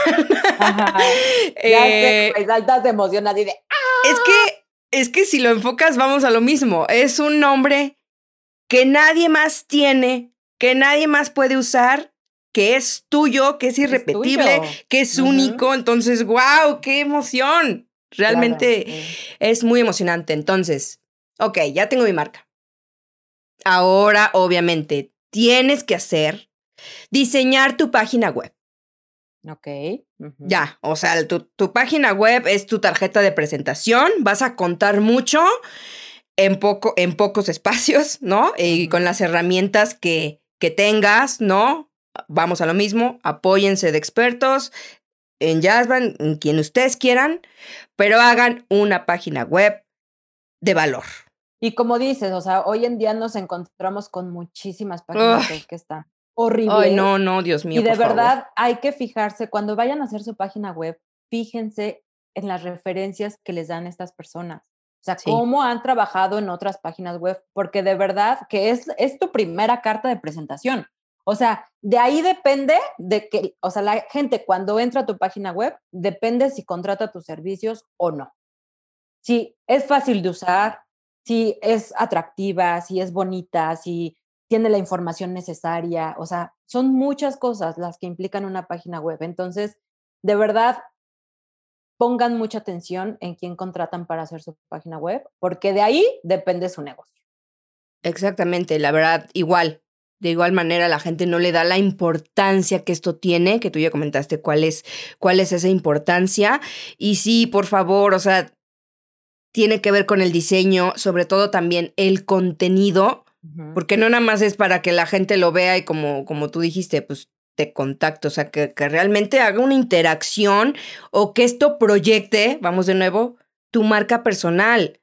Ajá. ya eh, saltas de emoción así de... Es que es que si lo enfocas, vamos a lo mismo. Es un nombre que nadie más tiene, que nadie más puede usar, que es tuyo, que es irrepetible, que es único. Entonces, wow, qué emoción. Realmente es muy emocionante. Entonces, ok, ya tengo mi marca. Ahora, obviamente, tienes que hacer diseñar tu página web. Ok. Ya, o sea, tu, tu, página web es tu tarjeta de presentación, vas a contar mucho en, poco, en pocos espacios, ¿no? Y con las herramientas que, que tengas, ¿no? Vamos a lo mismo, apóyense de expertos en Jazzban, en quien ustedes quieran, pero hagan una página web de valor. Y como dices, o sea, hoy en día nos encontramos con muchísimas páginas web que están horrible. Ay, no, no, Dios mío. Y de verdad hay que fijarse, cuando vayan a hacer su página web, fíjense en las referencias que les dan estas personas. O sea, cómo han trabajado en otras páginas web, porque de verdad que es, es tu primera carta de presentación. O sea, de ahí depende de que, o sea, la gente cuando entra a tu página web, depende si contrata tus servicios o no. Si es fácil de usar, si es atractiva, si es bonita, si tiene la información necesaria, o sea, son muchas cosas las que implican una página web. Entonces, de verdad, pongan mucha atención en quién contratan para hacer su página web, porque de ahí depende su negocio. Exactamente, la verdad, igual. De igual manera, la gente no le da la importancia que esto tiene, que tú ya comentaste cuál es, cuál es esa importancia. Y sí, por favor, o sea, tiene que ver con el diseño, sobre todo también el contenido porque no nada más es para que la gente lo vea y como, como tú dijiste, pues te contacto, o sea, que, que realmente haga una interacción o que esto proyecte, vamos de nuevo, tu marca personal,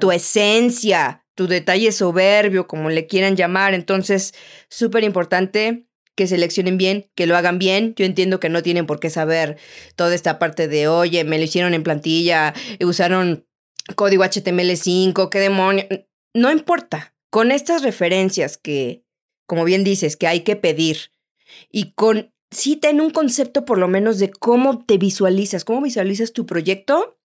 tu esencia, tu detalle soberbio, como le quieran llamar. Entonces, súper importante que seleccionen bien, que lo hagan bien. Yo entiendo que no tienen por qué saber toda esta parte de, oye, me lo hicieron en plantilla, usaron código HTML5, qué demonio. No importa. Con estas referencias que, como bien dices, que hay que pedir y con, sí, ten un concepto por lo menos de cómo te visualizas, cómo visualizas tu proyecto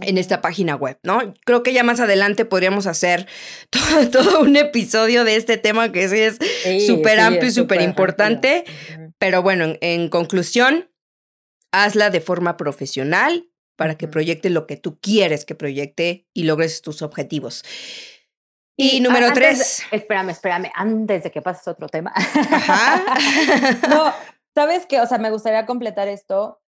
en esta página web, ¿no? Creo que ya más adelante podríamos hacer todo, un episodio de este tema que sí es súper amplio y súper importante, pero bueno, en, conclusión, hazla de forma profesional para que proyecte lo que tú quieres que proyecte y logres tus objetivos. Y, número tres. Espérame, espérame, antes de que pases otro tema. Ajá. no, ¿sabes qué? O sea, me gustaría completar esto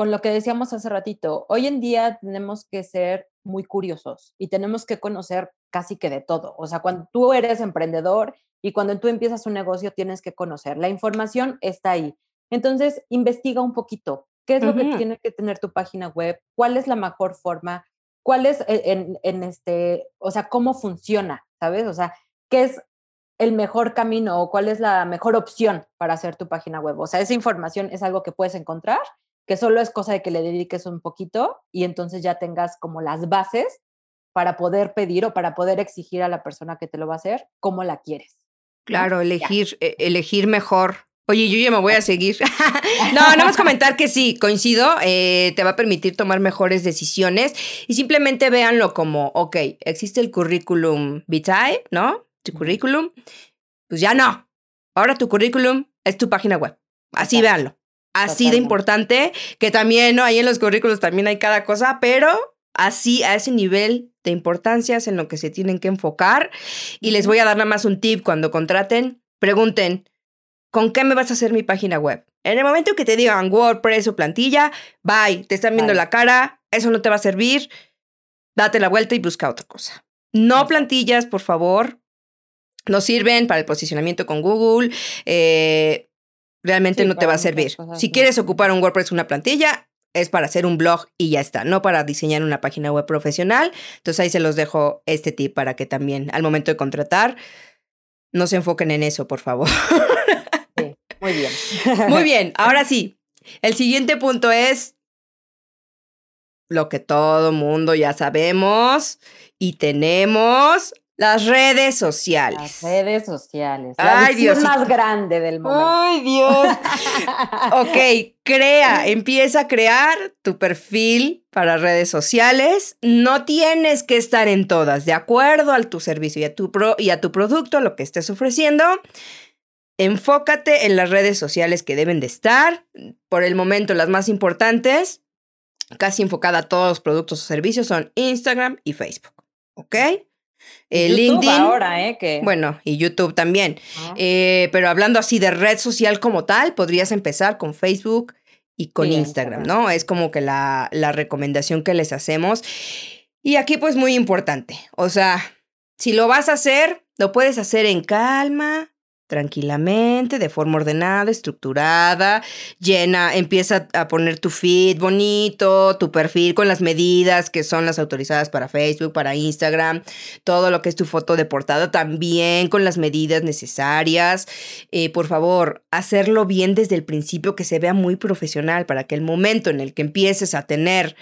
con lo que decíamos hace ratito, hoy en día tenemos que ser muy curiosos y tenemos que conocer casi que de todo. O sea, cuando tú eres emprendedor y cuando tú empiezas un negocio tienes que conocer. La información está ahí. Entonces, investiga un poquito. ¿Qué es lo que tiene que tener tu página web? ¿Cuál es la mejor forma? ¿Cuál es e, en, en este, o sea, cómo funciona? ¿Sabes? O sea, ¿qué es el mejor camino o cuál es la mejor opción para hacer tu página web? O sea, esa información es algo que puedes encontrar que solo es cosa de que le dediques un poquito y entonces ya tengas como las bases para poder pedir o para poder exigir a la persona que te lo va a hacer cómo la quieres. Claro, elegir, e, elegir mejor. Oye, yo ya me voy a seguir. no, nada más comentar que sí, coincido, eh, te va a permitir tomar mejores decisiones y simplemente véanlo como, ok, existe el currículum vitae, ¿no? Tu currículum, pues ya no. Ahora tu currículum es tu página web. Así véanlo así de importante, que también, ¿no? Ahí en los currículos también hay cada cosa, pero así a ese nivel de importancia es en lo que se tienen que enfocar. Y les voy a dar nada más un tip cuando contraten, pregunten, ¿con qué me vas a hacer mi página web? En el momento que te digan WordPress o plantilla, bye, te están viendo la cara, eso no te va a servir, date la vuelta y busca otra cosa. No plantillas, por favor, no sirven para el posicionamiento con Google. Eh, realmente no te va a servir. Si quieres ocupar un WordPress, una plantilla, es para hacer un blog y ya está, no para diseñar una página web profesional. Entonces ahí se los dejo este tip para que también al momento de contratar no se enfoquen en eso, por favor. Muy bien. Muy bien, ahora sí. El siguiente punto es lo que todo mundo ya sabemos y tenemos las redes sociales. Las redes sociales. La Ay, Dios. más grande del momento. Ay, Dios. ok, crea, empieza a crear tu perfil para redes sociales. No tienes que estar en todas, de acuerdo a tu servicio y a tu, pro, y a tu producto, lo que estés ofreciendo. Enfócate en las redes sociales que deben de estar. Por el momento, las más importantes, casi enfocada a todos los productos o servicios, son Instagram y Facebook. ¿Ok? Eh, LinkedIn. ahora, ¿eh? Que... Bueno, y YouTube también. Eh, pero hablando así de red social como tal, podrías empezar con Facebook y con Instagram, ¿no? Es como que la, la recomendación que les hacemos. Y aquí pues muy importante, o sea, si lo vas a hacer, lo puedes hacer en calma, tranquilamente, de forma ordenada, estructurada, llena, empieza a poner tu feed bonito, tu perfil con las medidas que son las autorizadas para Facebook, para Instagram, todo lo que es tu foto de portada también con las medidas necesarias. Eh, por favor, hacerlo bien desde el principio, que se vea muy profesional para que el momento en el que empieces a tener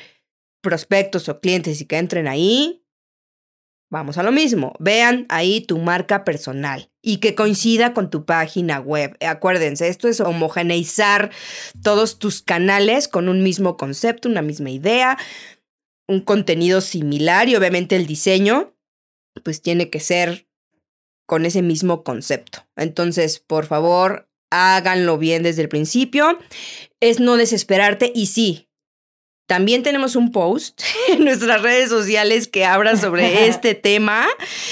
prospectos o clientes y que entren ahí, Vamos a lo mismo, vean ahí tu marca personal y que coincida con tu página web. Acuérdense, esto es homogeneizar todos tus canales con un mismo concepto, una misma idea, un contenido similar y obviamente el diseño, pues tiene que ser con ese mismo concepto. Entonces, por favor, háganlo bien desde el principio. Es no desesperarte y sí, también tenemos un post en nuestras redes sociales que habla sobre este tema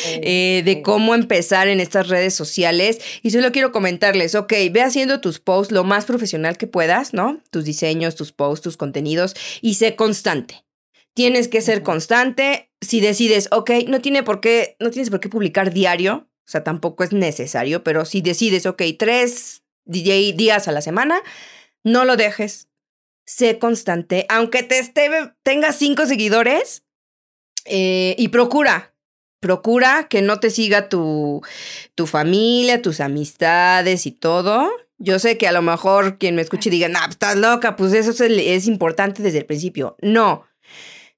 eh, de cómo empezar en estas redes sociales. Y solo quiero comentarles, ok, ve haciendo tus posts lo más profesional que puedas, ¿no? Tus diseños, tus posts, tus contenidos y sé constante. Tienes que ser constante. Si decides, ok, no, tiene por qué, no tienes por qué publicar diario, o sea, tampoco es necesario, pero si decides, ok, tres días a la semana, no lo dejes sé constante, aunque te esté, tengas cinco seguidores eh, y procura, procura que no te siga tu, tu familia, tus amistades y todo. Yo sé que a lo mejor quien me escuche diga, no, estás loca, pues eso es, es importante desde el principio. No,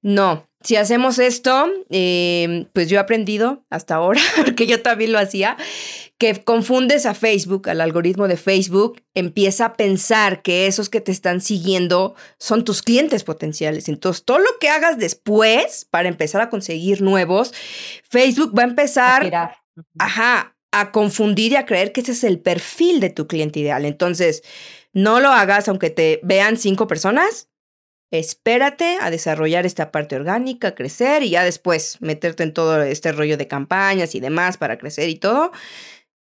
no, si hacemos esto, em, pues yo he aprendido hasta ahora, porque yo también lo hacía, que confundes a Facebook, al algoritmo de Facebook, empieza a pensar que esos que te están siguiendo son tus clientes potenciales. Entonces, todo lo que hagas después para empezar a conseguir nuevos, Facebook va a empezar, a ajá, a confundir y a creer que ese es el perfil de tu cliente ideal. Entonces, no lo hagas aunque te vean cinco personas, espérate a desarrollar esta parte orgánica, crecer y ya después meterte en todo este rollo de campañas y demás para crecer y todo.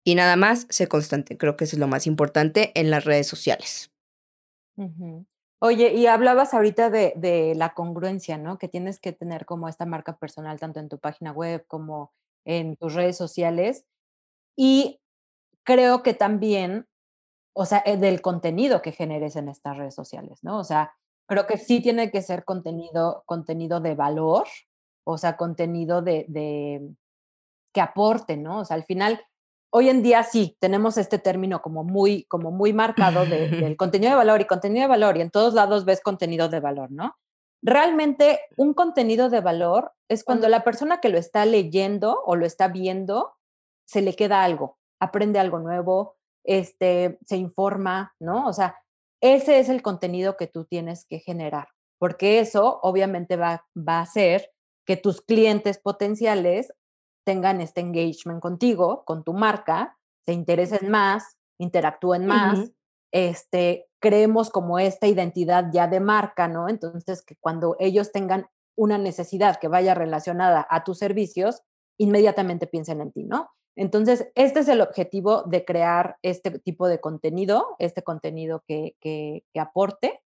Y nada más, sé constante. Creo que eso es lo más importante en las redes sociales. Oye, y hablabas ahorita de, de, la congruencia, ¿no? Que tienes que tener como esta marca personal, tanto en tu página web como en tus redes sociales. Y creo que también, o sea, eh, del contenido que generes en estas redes sociales, ¿no? O sea, Creo que sí tiene que ser contenido, contenido de valor, o sea, contenido de, de que aporte, ¿no? O sea, al final, hoy en día sí, tenemos este término como muy, como muy marcado del contenido de valor y contenido de valor, y en todos lados ves contenido de valor, ¿no? Realmente un contenido de valor es cuando la persona que lo está leyendo o lo está viendo se le queda algo, aprende algo nuevo, este, se informa, ¿no? O sea, ese es el contenido que tú tienes que generar, porque eso obviamente va, va a hacer que tus clientes potenciales tengan este engagement contigo, con tu marca, se interesen más, interactúen más, este, creemos como esta identidad ya de marca, ¿no? Entonces, que cuando ellos tengan una necesidad que vaya relacionada a tus servicios, inmediatamente piensen en ti, ¿no? Entonces, este es el objetivo de crear este tipo de contenido, este contenido que, que, aporte.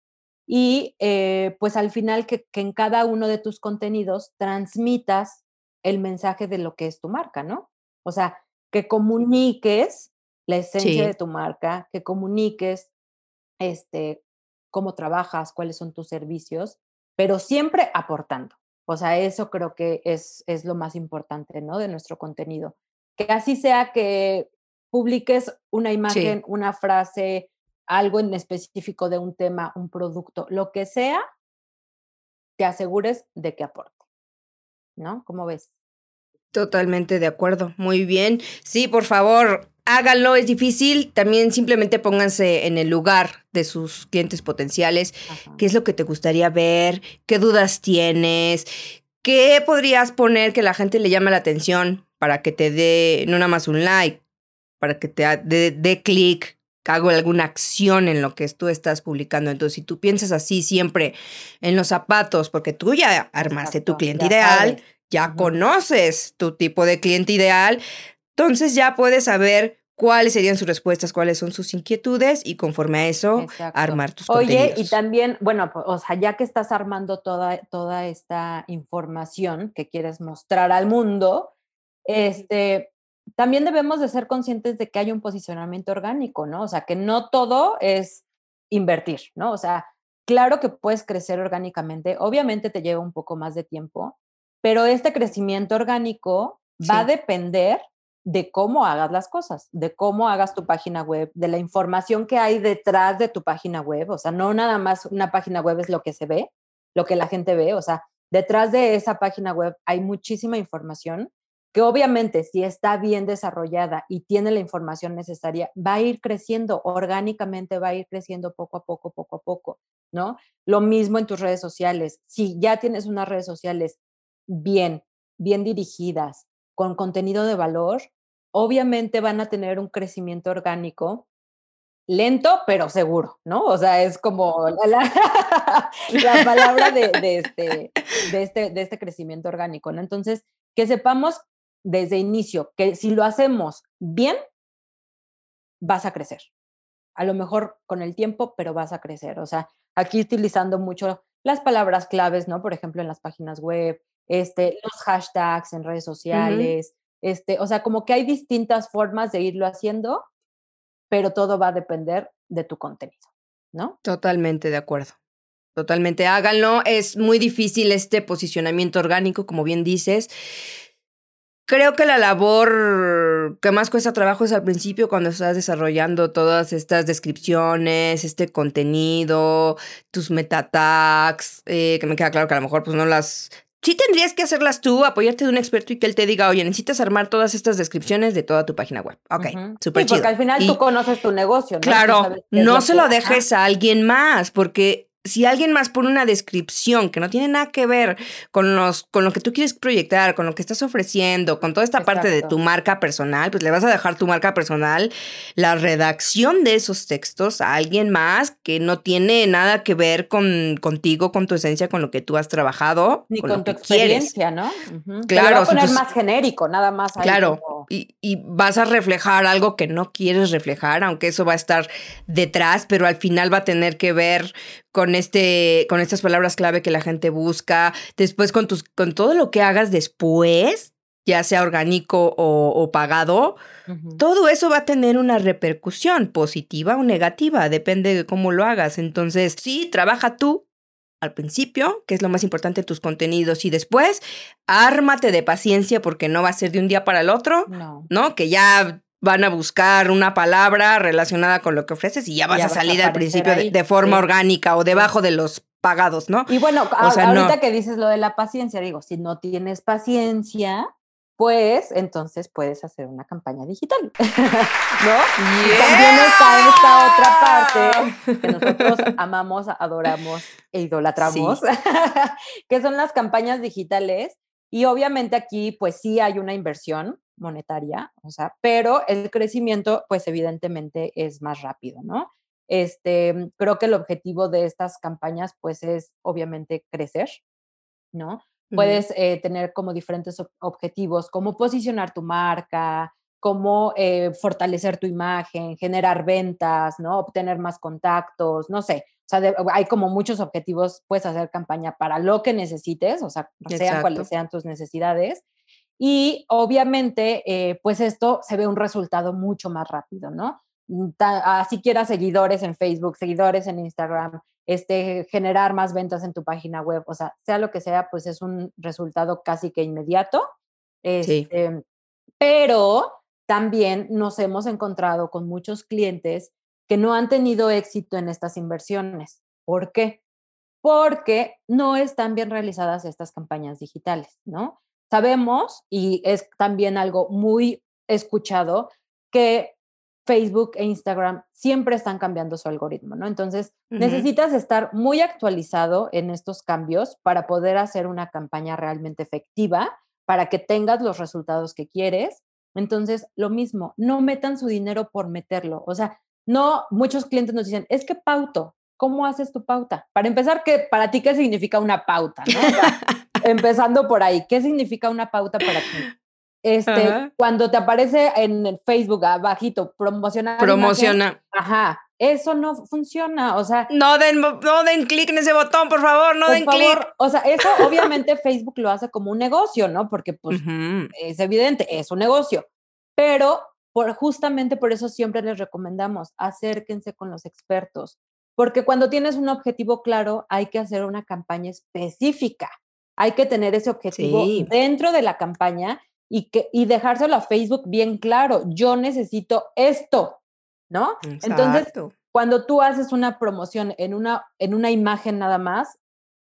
Y eh, pues al final que, en cada uno de tus contenidos transmitas el mensaje de lo que es tu marca, ¿no? O sea, que comuniques la esencia de tu marca, que comuniques este, cómo trabajas, cuáles son tus servicios, pero siempre aportando. O sea, eso creo que es, es lo más importante, ¿no? De nuestro contenido que así sea que publiques una imagen, una frase, algo en específico de un tema, un producto, lo que sea, te asegures de que aporte. ¿No? ¿Cómo ves? Totalmente de acuerdo. Muy bien. Sí, por favor, háganlo. Es difícil. También simplemente pónganse en el lugar de sus clientes potenciales. ¿Qué es lo que te gustaría ver? ¿Qué dudas tienes? ¿Qué podrías poner que la gente le llame la atención? Para que te dé no nada más un like, para que te dé clic, que haga alguna acción en lo que tú estás publicando. Entonces, si tú piensas así siempre en los zapatos, porque tú ya armaste tu cliente ideal, ya conoces tu tipo de cliente ideal, entonces ya puedes saber cuáles serían sus respuestas, cuáles son sus inquietudes y conforme a eso armar tus Oye, y también, bueno, o sea, ya que estás armando toda, toda esta información que quieres mostrar al mundo, este, también debemos de ser conscientes de que hay un posicionamiento orgánico, ¿no? O sea, que no todo es invertir, ¿no? O sea, claro que puedes crecer orgánicamente, obviamente te lleva un poco más de tiempo, pero este crecimiento orgánico va a depender de cómo hagas las cosas, de cómo hagas tu página web, de la información que hay detrás de tu página web, o sea, no nada más una página web es lo que se ve, lo que la gente ve, o sea, detrás de esa página web hay muchísima información que obviamente si está bien desarrollada y tiene la información necesaria, va a ir creciendo orgánicamente, va a ir creciendo poco a poco, poco a poco, ¿no? Lo mismo en tus redes sociales. Si ya tienes unas redes sociales bien, bien dirigidas, con contenido de valor, obviamente van a tener un crecimiento orgánico lento, pero seguro, ¿no? O sea, es como la, palabra de, este, de, este, de este crecimiento orgánico, ¿no? Entonces, que sepamos desde inicio que si lo hacemos bien, vas a crecer. A lo mejor con el tiempo, pero vas a crecer. O sea, aquí utilizando mucho las palabras claves, ¿no? Por ejemplo, en las páginas web, este, los hashtags en redes sociales, este, o sea, como que hay distintas formas de irlo haciendo, pero todo va a depender de tu contenido, ¿no? Totalmente de acuerdo. Totalmente, háganlo. Es muy difícil este posicionamiento orgánico, como bien dices Creo que la labor que más cuesta trabajo es al principio cuando estás desarrollando todas estas descripciones, este contenido, tus meta tags, eh, que me queda claro que a lo mejor pues no las sí tendrías que hacerlas tú, apoyarte de un experto y que él te diga, oye, necesitas armar todas estas descripciones de toda tu página web. Ok, súper sí, Porque al final tú conoces tu negocio, ¿no? Claro, no se lo dejes a alguien más, porque si alguien más pone una descripción que no tiene nada que ver con, los, con lo que tú quieres proyectar, con lo que estás ofreciendo, con toda esta parte de tu marca personal, pues le vas a dejar tu marca personal, la redacción de esos textos a alguien más que no tiene nada que ver con contigo, con tu esencia, con lo que tú has trabajado. Ni con, tu experiencia, ¿no? Claro. a poner más genérico, nada más. Claro. Y, y vas a reflejar algo que no quieres reflejar, aunque eso va a estar detrás, pero al final va a tener que ver con, este, con estas palabras clave que la gente busca, después con, tus, con todo lo que hagas después, ya sea orgánico o, pagado, todo eso va a tener una repercusión positiva o negativa, depende de cómo lo hagas. Entonces, sí, trabaja tú al principio, que es lo más importante tus contenidos, y después, ármate de paciencia porque no va a ser de un día para el otro, no. ¿no? Que ya van a buscar una palabra relacionada con lo que ofreces y ya vas a salir al principio de, forma orgánica o debajo de los pagados, ¿no? Y bueno, ahorita que dices lo de la paciencia, digo, si no tienes paciencia, pues entonces puedes hacer una campaña digital, ¿no? Y también está esta otra parte que nosotros amamos, adoramos e idolatramos, que son las campañas digitales. Y obviamente aquí, pues sí hay una inversión, monetaria, o sea, pero el crecimiento, pues evidentemente es más rápido, ¿no? Este, creo que el objetivo de estas campañas, pues es obviamente crecer, ¿no? Puedes eh, tener como diferentes objetivos, como posicionar tu marca, cómo eh, fortalecer tu imagen, generar ventas, ¿no? Obtener más contactos, no sé. O sea, hay como muchos objetivos, puedes hacer campaña para lo que necesites, o sea, sean cuales sean tus necesidades. Y obviamente, eh, pues esto se ve un resultado mucho más rápido, ¿no? Mm, así quieras seguidores en Facebook, seguidores en Instagram, este, generar más ventas en tu página web, o sea, sea lo que sea, pues es un resultado casi que inmediato. sí. Este, pero también nos hemos encontrado con muchos clientes que no han tenido éxito en estas inversiones. ¿Por qué? Porque no están bien realizadas estas campañas digitales, ¿no? Sabemos, y es también algo muy escuchado, que Facebook e Instagram siempre están cambiando su algoritmo, ¿no? Entonces, necesitas estar muy actualizado en estos cambios para poder hacer una campaña realmente efectiva, para que tengas los resultados que quieres. Entonces, lo mismo, no metan su dinero por meterlo. O sea, no, muchos clientes nos dicen, es que pauto, ¿cómo haces tu pauta? Para empezar, ¿qué, para ti, ¿qué significa una pauta? ¿no? empezando por ahí, ¿qué significa una pauta para ti? Este, cuando te aparece en el Facebook abajito, promocionar. Promociona. ajá, eso no funciona, o sea. No den, no den clic en ese botón, por favor, no den clic. O sea, eso obviamente Facebook lo hace como un negocio, ¿no? Porque pues es evidente, es un negocio. Pero por, justamente por eso siempre les recomendamos, acérquense con los expertos, porque cuando tienes un objetivo claro, hay que hacer una campaña específica hay que tener ese objetivo dentro de la campaña y, que, y dejárselo a Facebook bien claro. Yo necesito esto, ¿no? Entonces, cuando tú haces una promoción en una, en una imagen nada más,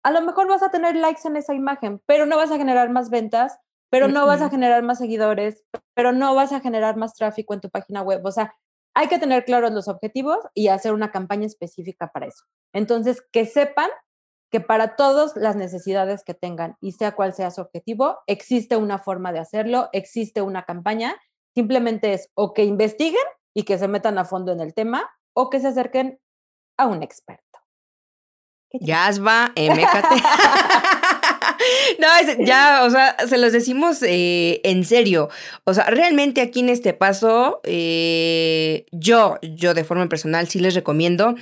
a lo mejor vas a tener likes en esa imagen, pero no vas a generar más ventas, pero no vas a generar más seguidores, pero no vas a generar más tráfico en tu página web. O sea, hay que tener claros los objetivos y hacer una campaña específica para eso. Entonces, que sepan que para todas las necesidades que tengan y sea cual sea su objetivo, existe una forma de hacerlo, existe una campaña, simplemente es o que investiguen y que se metan a fondo en el tema o que se acerquen a un experto. Yasba, MKT. no, ya, o sea, se los decimos eh, en serio. O sea, realmente aquí en este paso, eh, yo, yo de forma personal sí les recomiendo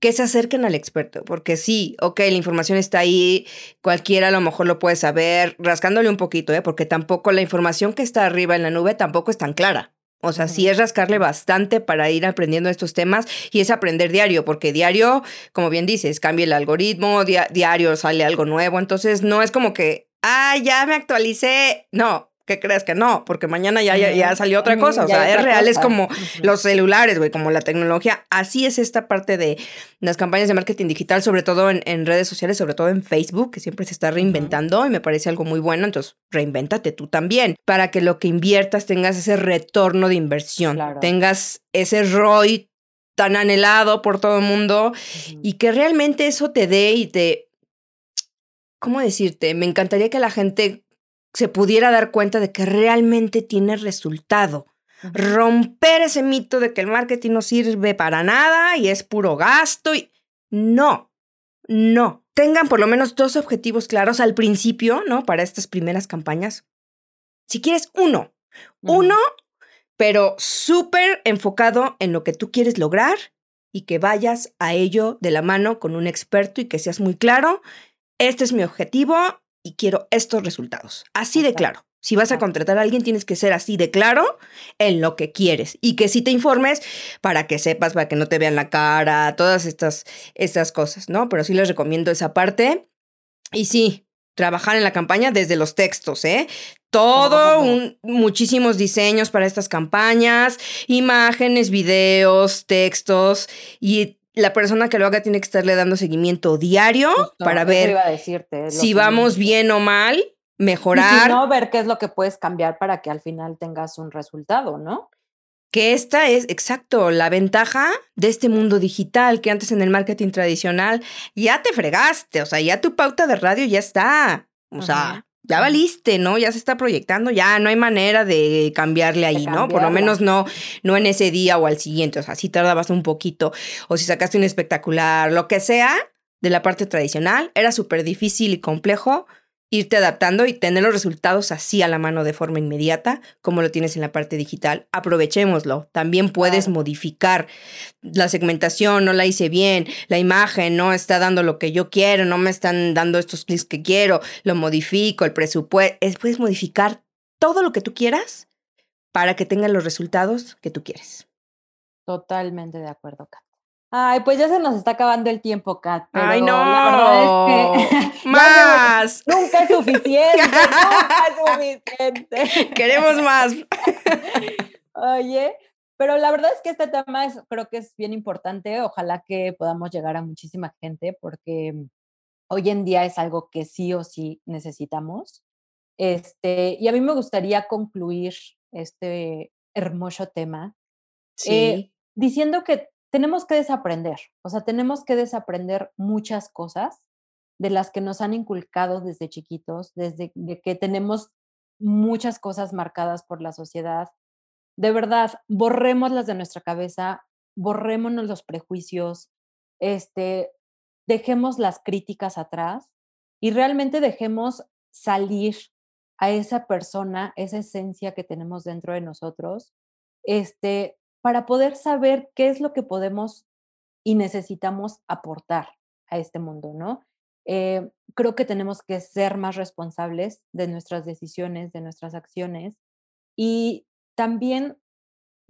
que se acerquen al experto, porque sí, ok, la información está ahí, cualquiera a lo mejor lo puede saber, rascándole un poquito, ¿eh? porque tampoco la información que está arriba en la nube tampoco es tan clara. O sea, sí es rascarle bastante para ir aprendiendo estos temas y es aprender diario, porque diario, como bien dices, cambia el algoritmo, diario sale algo nuevo, entonces no es como que, ah, ya me actualicé. No, ¿qué crees que no? Porque mañana ya, ya, ya salió otra cosa. O sea, es real, es como los celulares, güey, como la tecnología. Así es esta parte de las campañas de marketing digital, sobre todo en, en redes sociales, sobre todo en Facebook, que siempre se está reinventando y me parece algo muy bueno. Entonces, reinvéntate tú también para que lo que inviertas tengas ese retorno de inversión, Claro. tengas ese ROI tan anhelado por todo el mundo y que realmente eso te dé y te... ¿Cómo decirte? Me encantaría que la gente se pudiera dar cuenta de que realmente tiene resultado. Romper ese mito de que el marketing no sirve para nada y es puro gasto y... No, no. Tengan por lo menos dos objetivos claros al principio, ¿no? Para estas primeras campañas. Si quieres uno, uno, pero súper enfocado en lo que tú quieres lograr y que vayas a ello de la mano con un experto y que seas muy claro, este es mi objetivo y quiero estos resultados. Así de claro. Si vas a contratar a alguien, tienes que ser así de claro en lo que quieres y que sí te informes para que sepas, para que no te vean la cara, todas estas, estas cosas, ¿no? Pero sí les recomiendo esa parte. Y sí, trabajar en la campaña desde los textos, ¿eh? Todo, Oh. un- muchísimos diseños para estas campañas, imágenes, videos, textos y la persona que lo haga tiene que estarle dando seguimiento diario Justo, para ver iba a decirte, es lo si vamos bien o mal, Y mejorar. si no, ver qué es lo que puedes cambiar para que al final tengas un resultado, ¿no? Que esta es, exacto, la ventaja de este mundo digital, que antes en el marketing tradicional ya te fregaste, o sea, ya tu pauta de radio ya está, o sea, ya valiste, ¿no? Ya se está proyectando, ya no hay manera de cambiarle ahí, ¿no? Por lo menos no, no en ese día o al siguiente, o sea, si tardabas un poquito, o si sacaste un espectacular, lo que sea de la parte tradicional, era súper difícil y complejo irte adaptando y tener los resultados así a la mano de forma inmediata, como lo tienes en la parte digital. Aprovechémoslo. También puedes Claro. modificar la segmentación, no la hice bien, la imagen no está dando lo que yo quiero, no me están dando estos clics que quiero, lo modifico, el presupuesto. Es- Puedes modificar todo lo que tú quieras para que tengan los resultados que tú quieres. Totalmente de acuerdo, Kat. Ay, pues ya se nos está acabando el tiempo, Kat. ¡Ay, no! La verdad es que ya ¡Más! nunca es suficiente, nunca es suficiente. ¡Queremos más! Oye, pero la verdad es que este tema es, creo que es bien importante. Ojalá que podamos llegar a muchísima gente porque hoy en día es algo que sí o sí necesitamos. Este, y a mí me gustaría concluir este hermoso tema eh, diciendo que tenemos que desaprender, o sea, tenemos que desaprender muchas cosas de las que nos han inculcado desde chiquitos, desde de que tenemos muchas cosas marcadas por la sociedad. De verdad, borrémoslas de nuestra cabeza, borrémonos los prejuicios, este, dejemos las críticas atrás y realmente dejemos salir a esa persona, esa esencia que tenemos dentro de nosotros, este, para poder saber qué es lo que podemos y necesitamos aportar a este mundo, ¿no? Eh, creo que tenemos que ser más responsables de nuestras decisiones, de nuestras acciones y también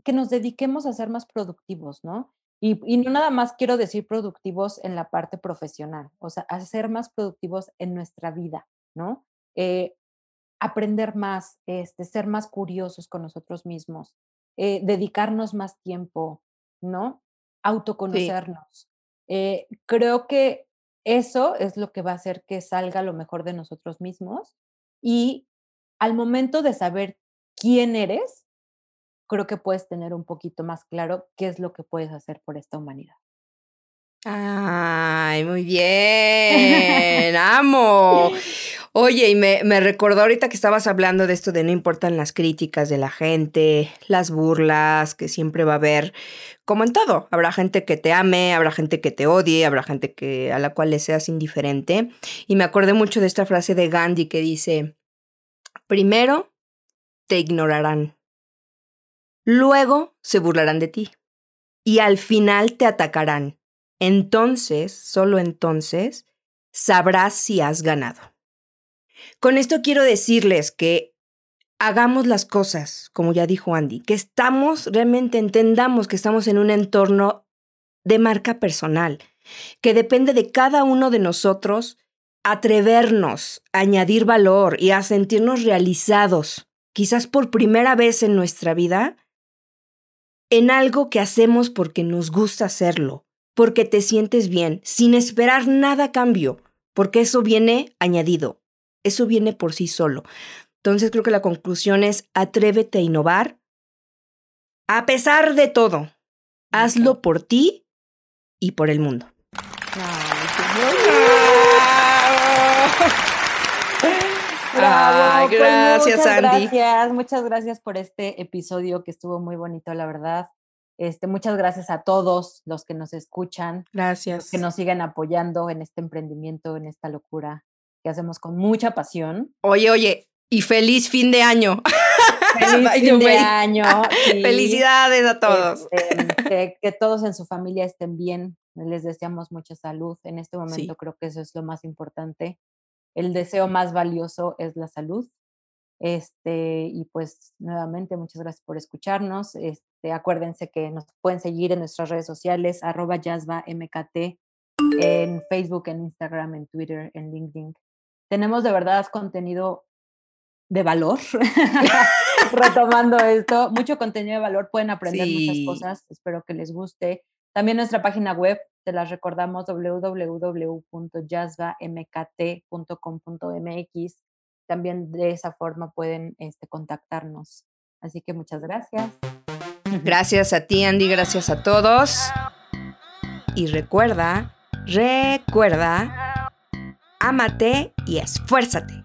que nos dediquemos a ser más productivos, ¿no? Y, no nada más quiero decir productivos en la parte profesional, o sea, a más productivos en nuestra vida, ¿no? Eh, aprender más, este, ser más curiosos con nosotros mismos, eh, dedicarnos más tiempo, ¿no? Autoconocernos. Eh, creo que eso es lo que va a hacer que salga lo mejor de nosotros mismos y al momento de saber quién eres, creo que puedes tener un poquito más claro qué es lo que puedes hacer por esta humanidad. Ay, muy bien, amo. Oye, y me, me recordó ahorita que estabas hablando de esto de no importan las críticas de la gente, las burlas, que siempre va a haber, como en todo, habrá gente que te ame, habrá gente que te odie, habrá gente que a la cual le seas indiferente. Y me acordé mucho de esta frase de Gandhi que dice, primero te ignorarán, luego se burlarán de ti y al final te atacarán. Entonces, solo entonces, sabrás si has ganado. Con esto quiero decirles que hagamos las cosas, como ya dijo Andy, que estamos, realmente entendamos que estamos en un entorno de marca personal, que depende de cada uno de nosotros atrevernos a añadir valor y a sentirnos realizados quizás por primera vez en nuestra vida, en algo que hacemos porque nos gusta hacerlo, porque te sientes bien, sin esperar nada a cambio, porque eso viene añadido, eso viene por sí solo. Entonces creo que la conclusión es atrévete a innovar a pesar de todo. Hazlo por ti y por el mundo. Bravo. Pues gracias, muchas Andy. Gracias, muchas gracias por este episodio que estuvo muy bonito, la verdad. Este, muchas gracias a todos los que nos escuchan, Gracias. que nos siguen apoyando en este emprendimiento, en esta locura que hacemos con mucha pasión. Oye, oye, y feliz fin de año. Feliz fin de año. Felicidades a todos. Este, que, que todos en su familia estén bien. Les deseamos mucha salud. En este momento creo que eso es lo más importante. El deseo más valioso es la salud. Este, y pues nuevamente muchas gracias por escucharnos. Este, acuérdense que nos pueden seguir en nuestras redes sociales, arroba MKT, en Facebook, en Instagram, en Twitter, en LinkedIn. Tenemos de verdad contenido de valor. Retomando esto, mucho contenido de valor, pueden aprender Sí. muchas cosas, espero que les guste. También nuestra página web, te las recordamos, www.jazzvamkt.com.mx. También de esa forma pueden este, contactarnos. Así que muchas gracias. Gracias a ti, Andy. Gracias a todos. Y recuerda, recuerda, ámate y esfuérzate.